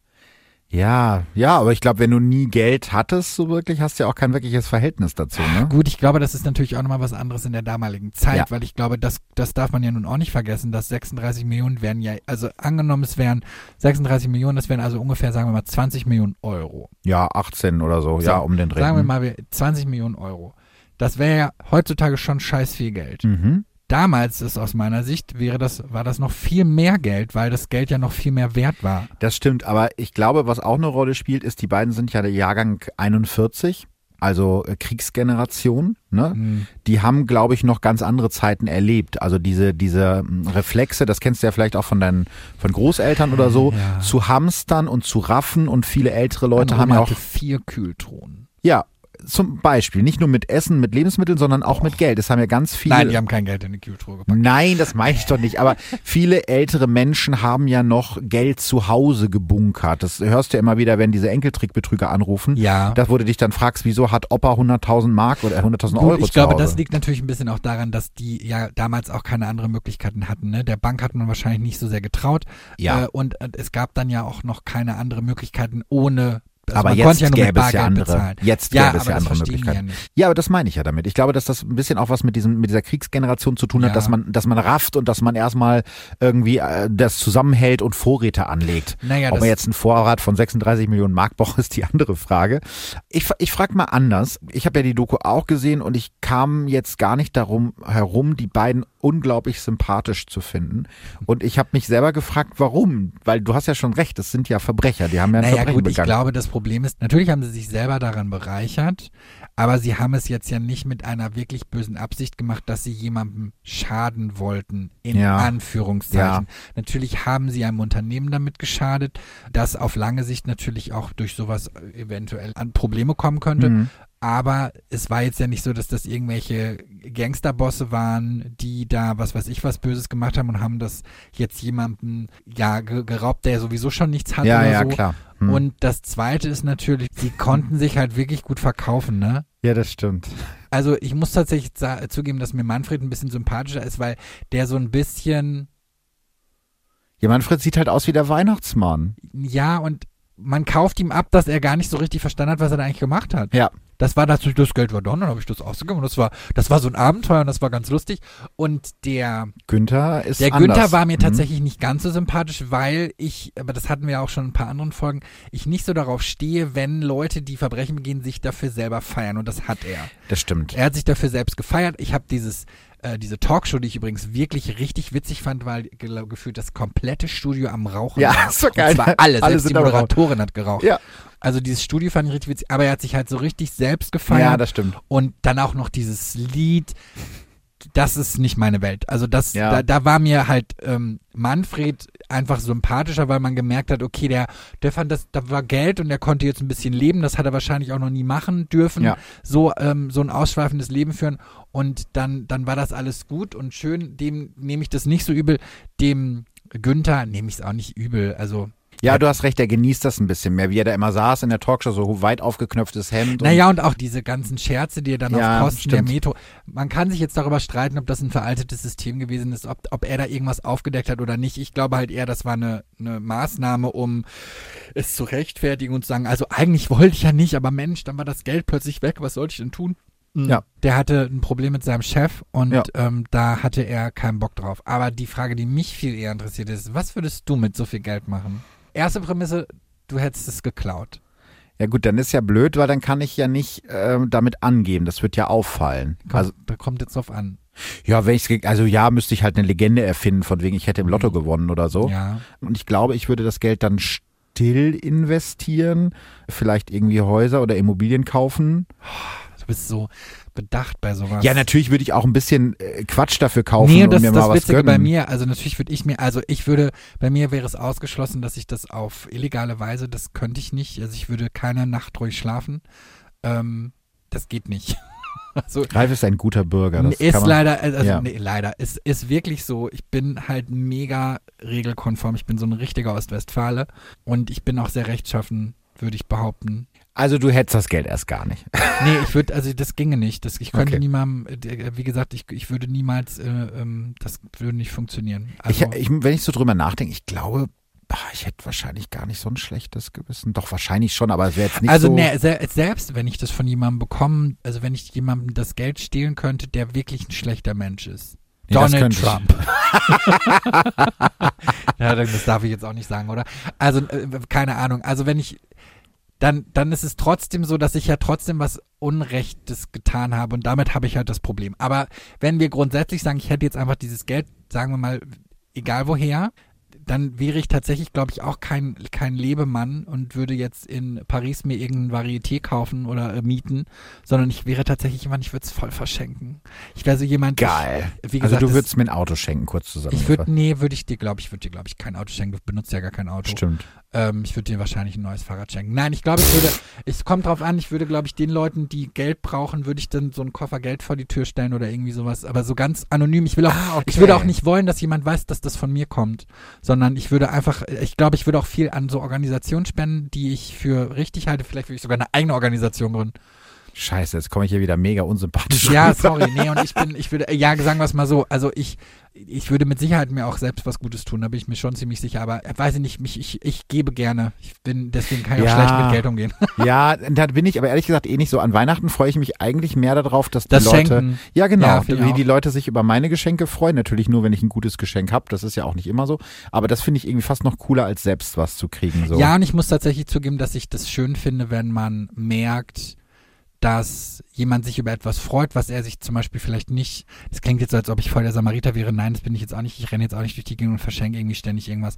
Ja, ja, aber ich glaube, wenn du nie Geld hattest, so wirklich, hast du ja auch kein wirkliches Verhältnis dazu, ne? Gut, ich glaube, das ist natürlich auch nochmal was anderes in der damaligen Zeit, Ja. weil ich glaube, das, das darf man ja nun auch nicht vergessen, dass 36 Millionen wären ja, also angenommen, es wären 36 Millionen, das wären also ungefähr, sagen wir mal, 20 Millionen Euro. Ja, 18 oder so, So, ja, um den Dreh. Sagen wir mal, wir- 20 Millionen Euro. Das wäre ja heutzutage schon scheiß viel Geld. Mhm. Damals ist aus meiner Sicht, wäre das, war das noch viel mehr Geld, weil das Geld ja noch viel mehr wert war. Das stimmt, aber ich glaube, was auch eine Rolle spielt, ist, die beiden sind ja der Jahrgang 41, also äh, Kriegsgeneration, ne? Hm. Die haben, glaube ich, noch ganz andere Zeiten erlebt. Also diese, diese mm, Reflexe, das kennst du ja vielleicht auch von deinen, von Großeltern oder so, Ja. zu hamstern und zu raffen und viele ältere Leute Meine haben ja auch, vier Kühltruhen. ja, zum Beispiel, nicht nur mit Essen, mit Lebensmitteln, sondern auch mit Geld. Das haben ja ganz viele. Nein, die haben kein Geld in die Kühltruhe gepackt. Nein, das meine ich doch nicht. Aber viele ältere Menschen haben ja noch Geld zu Hause gebunkert. Das hörst du ja immer wieder, wenn diese Enkeltrickbetrüger anrufen. Ja. Da du dich dann fragst, wieso hat Opa 100.000 Mark oder 100.000 Euro ich glaube, das liegt natürlich ein bisschen auch daran, dass die ja damals auch keine anderen Möglichkeiten hatten. Ne? Der Bank hat man wahrscheinlich nicht so sehr getraut. Ja. Äh, und äh, es gab dann ja auch noch keine anderen Möglichkeiten ohne. Also aber jetzt ja gäbe es ja andere. bezahlen. Jetzt Ja, gäbe es ja andere Möglichkeiten. ja. Ja, aber das meine ich ja damit. Ich glaube, dass das ein bisschen auch was mit diesem mit dieser Kriegsgeneration zu tun hat, Ja. dass man dass man rafft und dass man erstmal irgendwie äh, das zusammenhält und Vorräte anlegt. Naja, Ob man jetzt einen Vorrat von 36 Millionen Mark braucht, ist die andere Frage. Ich, ich frage mal anders. Ich habe ja die Doku auch gesehen und ich kam jetzt gar nicht darum herum, die beiden unglaublich sympathisch zu finden. Und ich habe mich selber gefragt, warum? Weil du hast ja schon recht, das sind ja Verbrecher, die haben ja ein Naja Verbrechen gut, ich begangen. glaube, das Problem ist, natürlich haben sie sich selber daran bereichert, aber sie haben es jetzt ja nicht mit einer wirklich bösen Absicht gemacht, dass sie jemandem schaden wollten, in Ja. Anführungszeichen. Natürlich haben sie einem Unternehmen damit geschadet, das auf lange Sicht natürlich auch durch sowas eventuell an Probleme kommen könnte. Mhm. Aber es war jetzt ja nicht so, dass das irgendwelche Gangsterbosse waren, die da was weiß ich was Böses gemacht haben und haben das jetzt jemandem ja ge- geraubt, der sowieso schon nichts hatte ja, oder ja, so. klar. Hm. Und das zweite ist natürlich, sie konnten sich halt wirklich gut verkaufen, ne? ja, das stimmt. Also ich muss tatsächlich zugeben, dass mir Manfred ein bisschen sympathischer ist, weil der so ein bisschen, Ja, Manfred sieht halt aus wie der Weihnachtsmann. ja, und man kauft ihm ab, dass er gar nicht so richtig verstanden hat, was er da eigentlich gemacht hat. Ja. Das war natürlich, das Geld war da, und dann habe ich das ausgegeben und das war, das war so ein Abenteuer und das war ganz lustig. Und der, Günther ist der anders. Günther war mir Mhm. tatsächlich nicht ganz so sympathisch, weil ich, aber das hatten wir auch schon in ein paar anderen Folgen, ich nicht so darauf stehe, wenn Leute, die Verbrechen begehen, sich dafür selber feiern und das hat er. Das stimmt. Er hat sich dafür selbst gefeiert. Ich habe dieses äh, diese Talkshow, die ich übrigens wirklich richtig witzig fand, weil ge gefühlt das komplette Studio am Rauchen Ja, war. ist so geil. Und zwar alle, Alle selbst die. Moderatorin hat geraucht. Ja. Also dieses Studio fand ich richtig witzig, aber er hat sich halt so richtig selbst gefeiert. Ja, das stimmt. Und dann auch noch dieses Lied. Das ist nicht meine Welt. Also das, Ja. da, da war mir halt ähm, Manfred einfach sympathischer, weil man gemerkt hat, okay, der, der fand das, da war Geld und der konnte jetzt ein bisschen leben. Das hat er wahrscheinlich auch noch nie machen dürfen. Ja. So, ähm, so ein ausschweifendes Leben führen. Und dann, dann war das alles gut und schön. Dem nehme ich das nicht so übel. Dem Günther nehme ich es auch nicht übel. Also Ja, du hast recht, der genießt das ein bisschen mehr, wie er da immer saß in der Talkshow, so weit aufgeknöpftes Hemd. und- Naja, und auch diese ganzen Scherze, die er dann Ja, auf Kosten der stimmt. Metro. Man kann sich jetzt darüber streiten, ob das ein veraltetes System gewesen ist, ob, ob er da irgendwas aufgedeckt hat oder nicht. Ich glaube halt eher, das war eine, eine Maßnahme, um es zu rechtfertigen und zu sagen, also eigentlich wollte ich ja nicht, aber Mensch, dann war das Geld plötzlich weg, was sollte ich denn tun? Mhm. Ja. Der hatte ein Problem mit seinem Chef und Ja. ähm, da hatte er keinen Bock drauf. Aber die Frage, die mich viel eher interessiert ist, was würdest du mit so viel Geld machen? Erste Prämisse, du hättest es geklaut. Ja gut, dann ist ja blöd, weil dann kann ich ja nicht ähm, damit angeben. Das wird ja auffallen. Kommt, Also da kommt jetzt drauf an. ja, wenn ich also ja, müsste ich halt eine Legende erfinden, von wegen ich hätte im Lotto Mhm. gewonnen oder so. Ja. Und ich glaube, ich würde das Geld dann still investieren, vielleicht irgendwie Häuser oder Immobilien kaufen. Du bist so bedacht bei sowas. Ja, natürlich würde ich auch ein bisschen äh, Quatsch dafür kaufen Nee, und das mir ist mal das was Witzige gönnen. bei mir. Also natürlich würde ich mir, also ich würde, bei mir wäre es ausgeschlossen, dass ich das auf illegale Weise, das könnte ich nicht. Also ich würde keine Nacht ruhig schlafen. Ähm, das geht nicht. Also Ralf ist ein guter Bürger. Das ist man, leider, also ja. nee, leider, es ist wirklich so, ich bin halt mega regelkonform, ich bin so ein richtiger Ostwestfale und ich bin auch sehr rechtschaffen, würde ich behaupten. Also du hättest das Geld erst gar nicht. Nee, ich würde, also das ginge nicht. Das, ich könnte Okay. niemandem, äh, wie gesagt, ich, ich würde niemals, äh, ähm, das würde nicht funktionieren. Ich, Also, ich, wenn ich so drüber nachdenke, ich glaube, ich hätte wahrscheinlich gar nicht so ein schlechtes Gewissen. Doch, wahrscheinlich schon, aber es wäre jetzt nicht also so. ne, se selbst wenn ich das von jemandem bekomme, also wenn ich jemandem das Geld stehlen könnte, der wirklich ein schlechter Mensch ist. Nee, Donald ich. Trump. ja, das darf ich jetzt auch nicht sagen, oder? Also, äh, keine Ahnung. Also, wenn ich, dann, dann ist es trotzdem so, dass ich ja trotzdem was Unrechtes getan habe und damit habe ich halt das Problem. Aber wenn wir grundsätzlich sagen, ich hätte jetzt einfach dieses Geld, sagen wir mal, egal woher, dann wäre ich tatsächlich, glaube ich, auch kein, kein Lebemann und würde jetzt in Paris mir irgendein Varieté kaufen oder äh, mieten, sondern ich wäre tatsächlich jemand, ich würde es voll verschenken. Ich wäre so jemand, Geil. Ich, wie gesagt, also du das- würdest mir ein Auto schenken, kurz zusammen. ich würde, nee, würde ich dir, glaube ich, würde dir, glaube ich, kein Auto schenken. Du benutzt ja gar kein Auto. Stimmt. Ähm, ich würde dir wahrscheinlich ein neues Fahrrad schenken. Nein, ich glaube, ich würde, es kommt drauf an, ich würde, glaube ich, den Leuten, die Geld brauchen, würde ich dann so einen Koffer Geld vor die Tür stellen oder irgendwie sowas. Aber so ganz anonym. Ich will auch, Ah, okay. ich würde auch nicht wollen, dass jemand weiß, dass das von mir kommt, sondern ich würde einfach, ich glaube, ich würde auch viel an so Organisationen spenden, die ich für richtig halte. Vielleicht würde ich sogar eine eigene Organisation gründen. Scheiße, jetzt komme ich hier wieder mega unsympathisch Ja, rüber. sorry, nee, und ich bin, ich würde, ja, sagen wir es mal so, also ich, ich würde mit Sicherheit mir auch selbst was Gutes tun, da bin ich mir schon ziemlich sicher, aber äh, weiß ich nicht, mich, ich, ich gebe gerne. Ich bin, deswegen kann ich auch Ja. schlecht mit Geld umgehen. Ja, da bin ich aber ehrlich gesagt eh nicht so. An Weihnachten freue ich mich eigentlich mehr darauf, dass die Das Leute. Schenken. Ja, genau. Ja, wie auch. die Leute sich über meine Geschenke freuen. Natürlich nur, wenn ich ein gutes Geschenk habe. Das ist ja auch nicht immer so. Aber das finde ich irgendwie fast noch cooler, als selbst was zu kriegen. So. Ja, und ich muss tatsächlich zugeben, dass ich das schön finde, wenn man merkt, dass jemand sich über etwas freut, was er sich zum Beispiel vielleicht nicht, das klingt jetzt so, als ob ich voll der Samariter wäre, nein, das bin ich jetzt auch nicht, ich renne jetzt auch nicht durch die Gegend und verschenke irgendwie ständig irgendwas,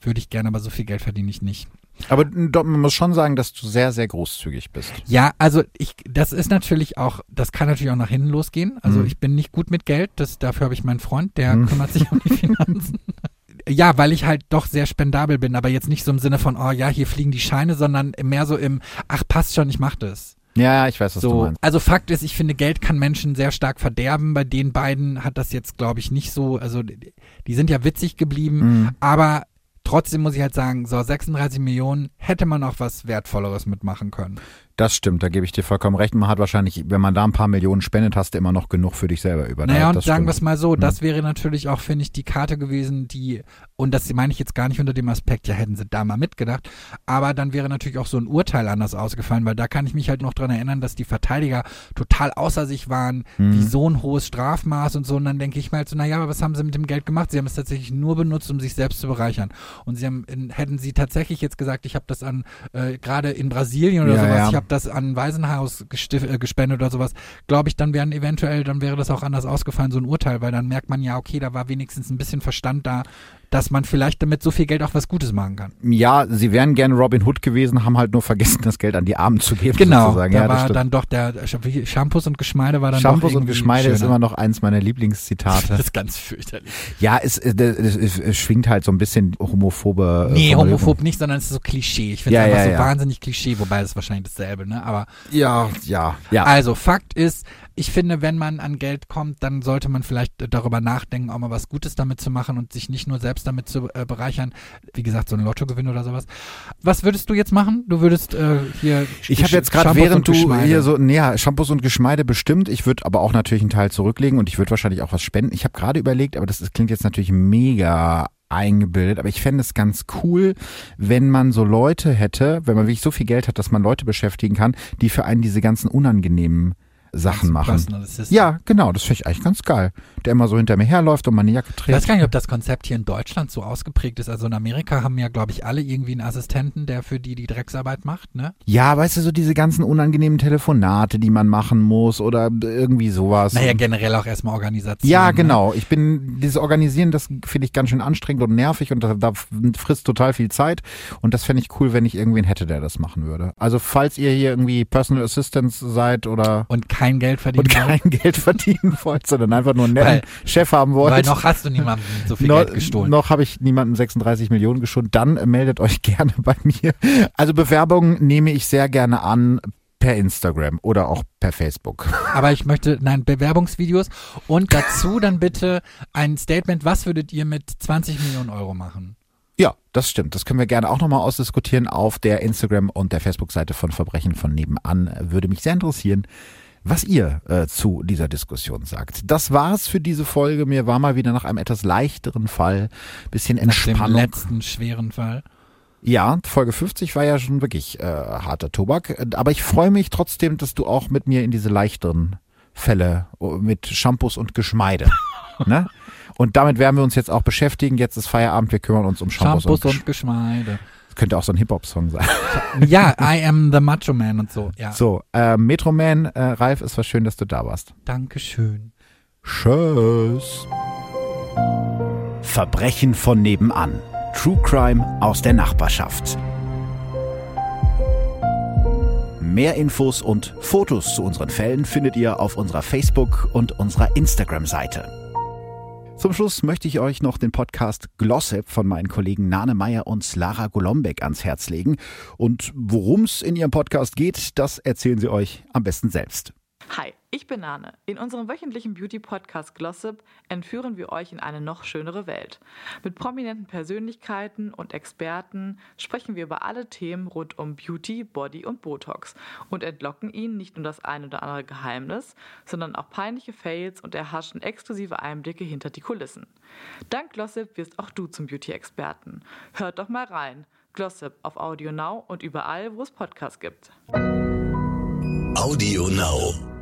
würde ich gerne, aber so viel Geld verdiene ich nicht. Aber man muss schon sagen, dass du sehr, sehr großzügig bist. Ja, also ich, das ist natürlich auch, das kann natürlich auch nach hinten losgehen. Also Mhm. ich bin nicht gut mit Geld, das, dafür habe ich meinen Freund, der Mhm. kümmert sich um die Finanzen. Ja, weil ich halt doch sehr spendabel bin, aber jetzt nicht so im Sinne von, oh ja, hier fliegen die Scheine, sondern mehr so im, ach passt schon, ich mach das. Ja, ich weiß, was du So, meinst. also Fakt ist, ich finde, Geld kann Menschen sehr stark verderben. Bei den beiden hat das jetzt, glaube ich, nicht so, also die die sind ja witzig geblieben, Mhm. aber trotzdem muss ich halt sagen, so 36 Millionen hätte man auch was Wertvolleres mitmachen können. Das stimmt, da gebe ich dir vollkommen recht. Man hat wahrscheinlich, wenn man da ein paar Millionen spendet, hast du immer noch genug für dich selber über. Naja, und sagen wir es mal so, Mhm. das wäre natürlich auch, finde ich, die Karte gewesen, die, und das meine ich jetzt gar nicht unter dem Aspekt, ja, hätten sie da mal mitgedacht, aber dann wäre natürlich auch so ein Urteil anders ausgefallen, weil da kann ich mich halt noch dran erinnern, dass die Verteidiger total außer sich waren, Mhm. wie so ein hohes Strafmaß und so, und dann denke ich mir halt so, naja, aber was haben sie mit dem Geld gemacht? Sie haben es tatsächlich nur benutzt, um sich selbst zu bereichern. Und sie haben, hätten sie tatsächlich jetzt gesagt, ich habe das an, äh, gerade in Brasilien oder Ja, sowas, ja. ich habe das an ein Waisenhaus äh, gespendet oder sowas, glaube ich, dann wären eventuell, dann wäre das auch anders ausgefallen, so ein Urteil, weil dann merkt man ja, okay, da war wenigstens ein bisschen Verstand da, dass man vielleicht damit so viel Geld auch was Gutes machen kann. Ja, sie wären gerne Robin Hood gewesen, haben halt nur vergessen, das Geld an die Armen zu geben. Genau, sozusagen. da ja, war dann doch der Shampoos und Geschmeide war dann Shampoos und Geschmeide ist schöner. immer noch eins meiner Lieblingszitate. das ist ganz fürchterlich. ja, es, es, es, es, es schwingt halt so ein bisschen homophobe. äh, Nee, homophob nicht, sondern es ist so Klischee. Ich finde Ja, es einfach ja, so ja. wahnsinnig Klischee, wobei das ist wahrscheinlich dasselbe, ne? Aber Ja, ja, ja. Also, Fakt ist, ich finde, wenn man an Geld kommt, dann sollte man vielleicht äh, darüber nachdenken, auch mal was Gutes damit zu machen und sich nicht nur selbst damit zu äh, bereichern. Wie gesagt, so ein Lottogewinn oder sowas. Was würdest du jetzt machen? Du würdest äh, hier. Ich habe jetzt gerade, während du Geschmeide. hier so, ja, Shampoos und Geschmeide bestimmt. Ich würde aber auch natürlich einen Teil zurücklegen und ich würde wahrscheinlich auch was spenden. Ich habe gerade überlegt, aber das, das klingt jetzt natürlich mega eingebildet, aber ich fände es ganz cool, wenn man so Leute hätte, wenn man wirklich so viel Geld hat, dass man Leute beschäftigen kann, die für einen diese ganzen unangenehmen Sachen machen. Ja, genau, das finde ich eigentlich ganz geil. Der immer so hinter mir herläuft und meine Jacke Ich weiß trägt. gar nicht, ob das Konzept hier in Deutschland so ausgeprägt ist. Also in Amerika haben ja, glaube ich, alle irgendwie einen Assistenten, der für die die Drecksarbeit macht, ne? Ja, weißt du, so diese ganzen unangenehmen Telefonate, die man machen muss oder irgendwie sowas. Naja, generell auch erstmal Organisation. Ja, ne? genau. Ich bin, dieses Organisieren, das finde ich ganz schön anstrengend und nervig und da, da frisst total viel Zeit. Und das fände ich cool, wenn ich irgendwen hätte, der das machen würde. Also, falls ihr hier irgendwie Personal Assistants seid oder. Und kein Geld verdienen und kein wollt. Geld verdienen wollt, sondern einfach nur netten Weil- Chef haben wollt. Weil noch hast du niemandem so viel No- Geld gestohlen. Noch habe ich niemandem 36 Millionen geschunden. Dann äh, meldet euch gerne bei mir. Also Bewerbungen nehme ich sehr gerne an per Instagram oder auch per Facebook. Aber ich möchte, nein, Bewerbungsvideos und dazu dann bitte ein Statement, was würdet ihr mit 20 Millionen Euro machen? Ja, das stimmt. Das können wir gerne auch nochmal ausdiskutieren auf der Instagram und der Facebook-Seite von Verbrechen von nebenan. Würde mich sehr interessieren, was ihr äh, zu dieser Diskussion sagt. Das war's für diese Folge. Mir war mal wieder nach einem etwas leichteren Fall, bisschen Nach dem Entspannung. letzten schweren Fall. Ja, Folge 50 war ja schon wirklich äh, harter Tobak. Aber ich freue mich trotzdem, dass du auch mit mir in diese leichteren Fälle oh, mit Shampoos und Geschmeide. ne? Und damit werden wir uns jetzt auch beschäftigen. Jetzt ist Feierabend, wir kümmern uns um Shampoos, Shampoos und, und Geschmeide. Könnte auch so ein Hip-Hop-Song sein. Ja, I am the Macho Man und so. Ja. So, äh, Metroman, äh, Ralf, es war schön, dass du da warst. Dankeschön. Tschüss. Verbrechen von nebenan. True Crime aus der Nachbarschaft. Mehr Infos und Fotos zu unseren Fällen findet ihr auf unserer Facebook- und unserer Instagram-Seite. Zum Schluss möchte ich euch noch den Podcast Glossip von meinen Kollegen Nane Meyer und Lara Golombek ans Herz legen. Und worum es in ihrem Podcast geht, das erzählen sie euch am besten selbst. Hi, ich bin Nane. In unserem wöchentlichen Beauty-Podcast Glossip entführen wir euch in eine noch schönere Welt. Mit prominenten Persönlichkeiten und Experten sprechen wir über alle Themen rund um Beauty, Body und Botox und entlocken ihnen nicht nur das ein oder andere Geheimnis, sondern auch peinliche Fails und erhaschen exklusive Einblicke hinter die Kulissen. Dank Glossip wirst auch du zum Beauty-Experten. Hört doch mal rein. Glossip auf Audio Now und überall, wo es Podcasts gibt. Audio Now.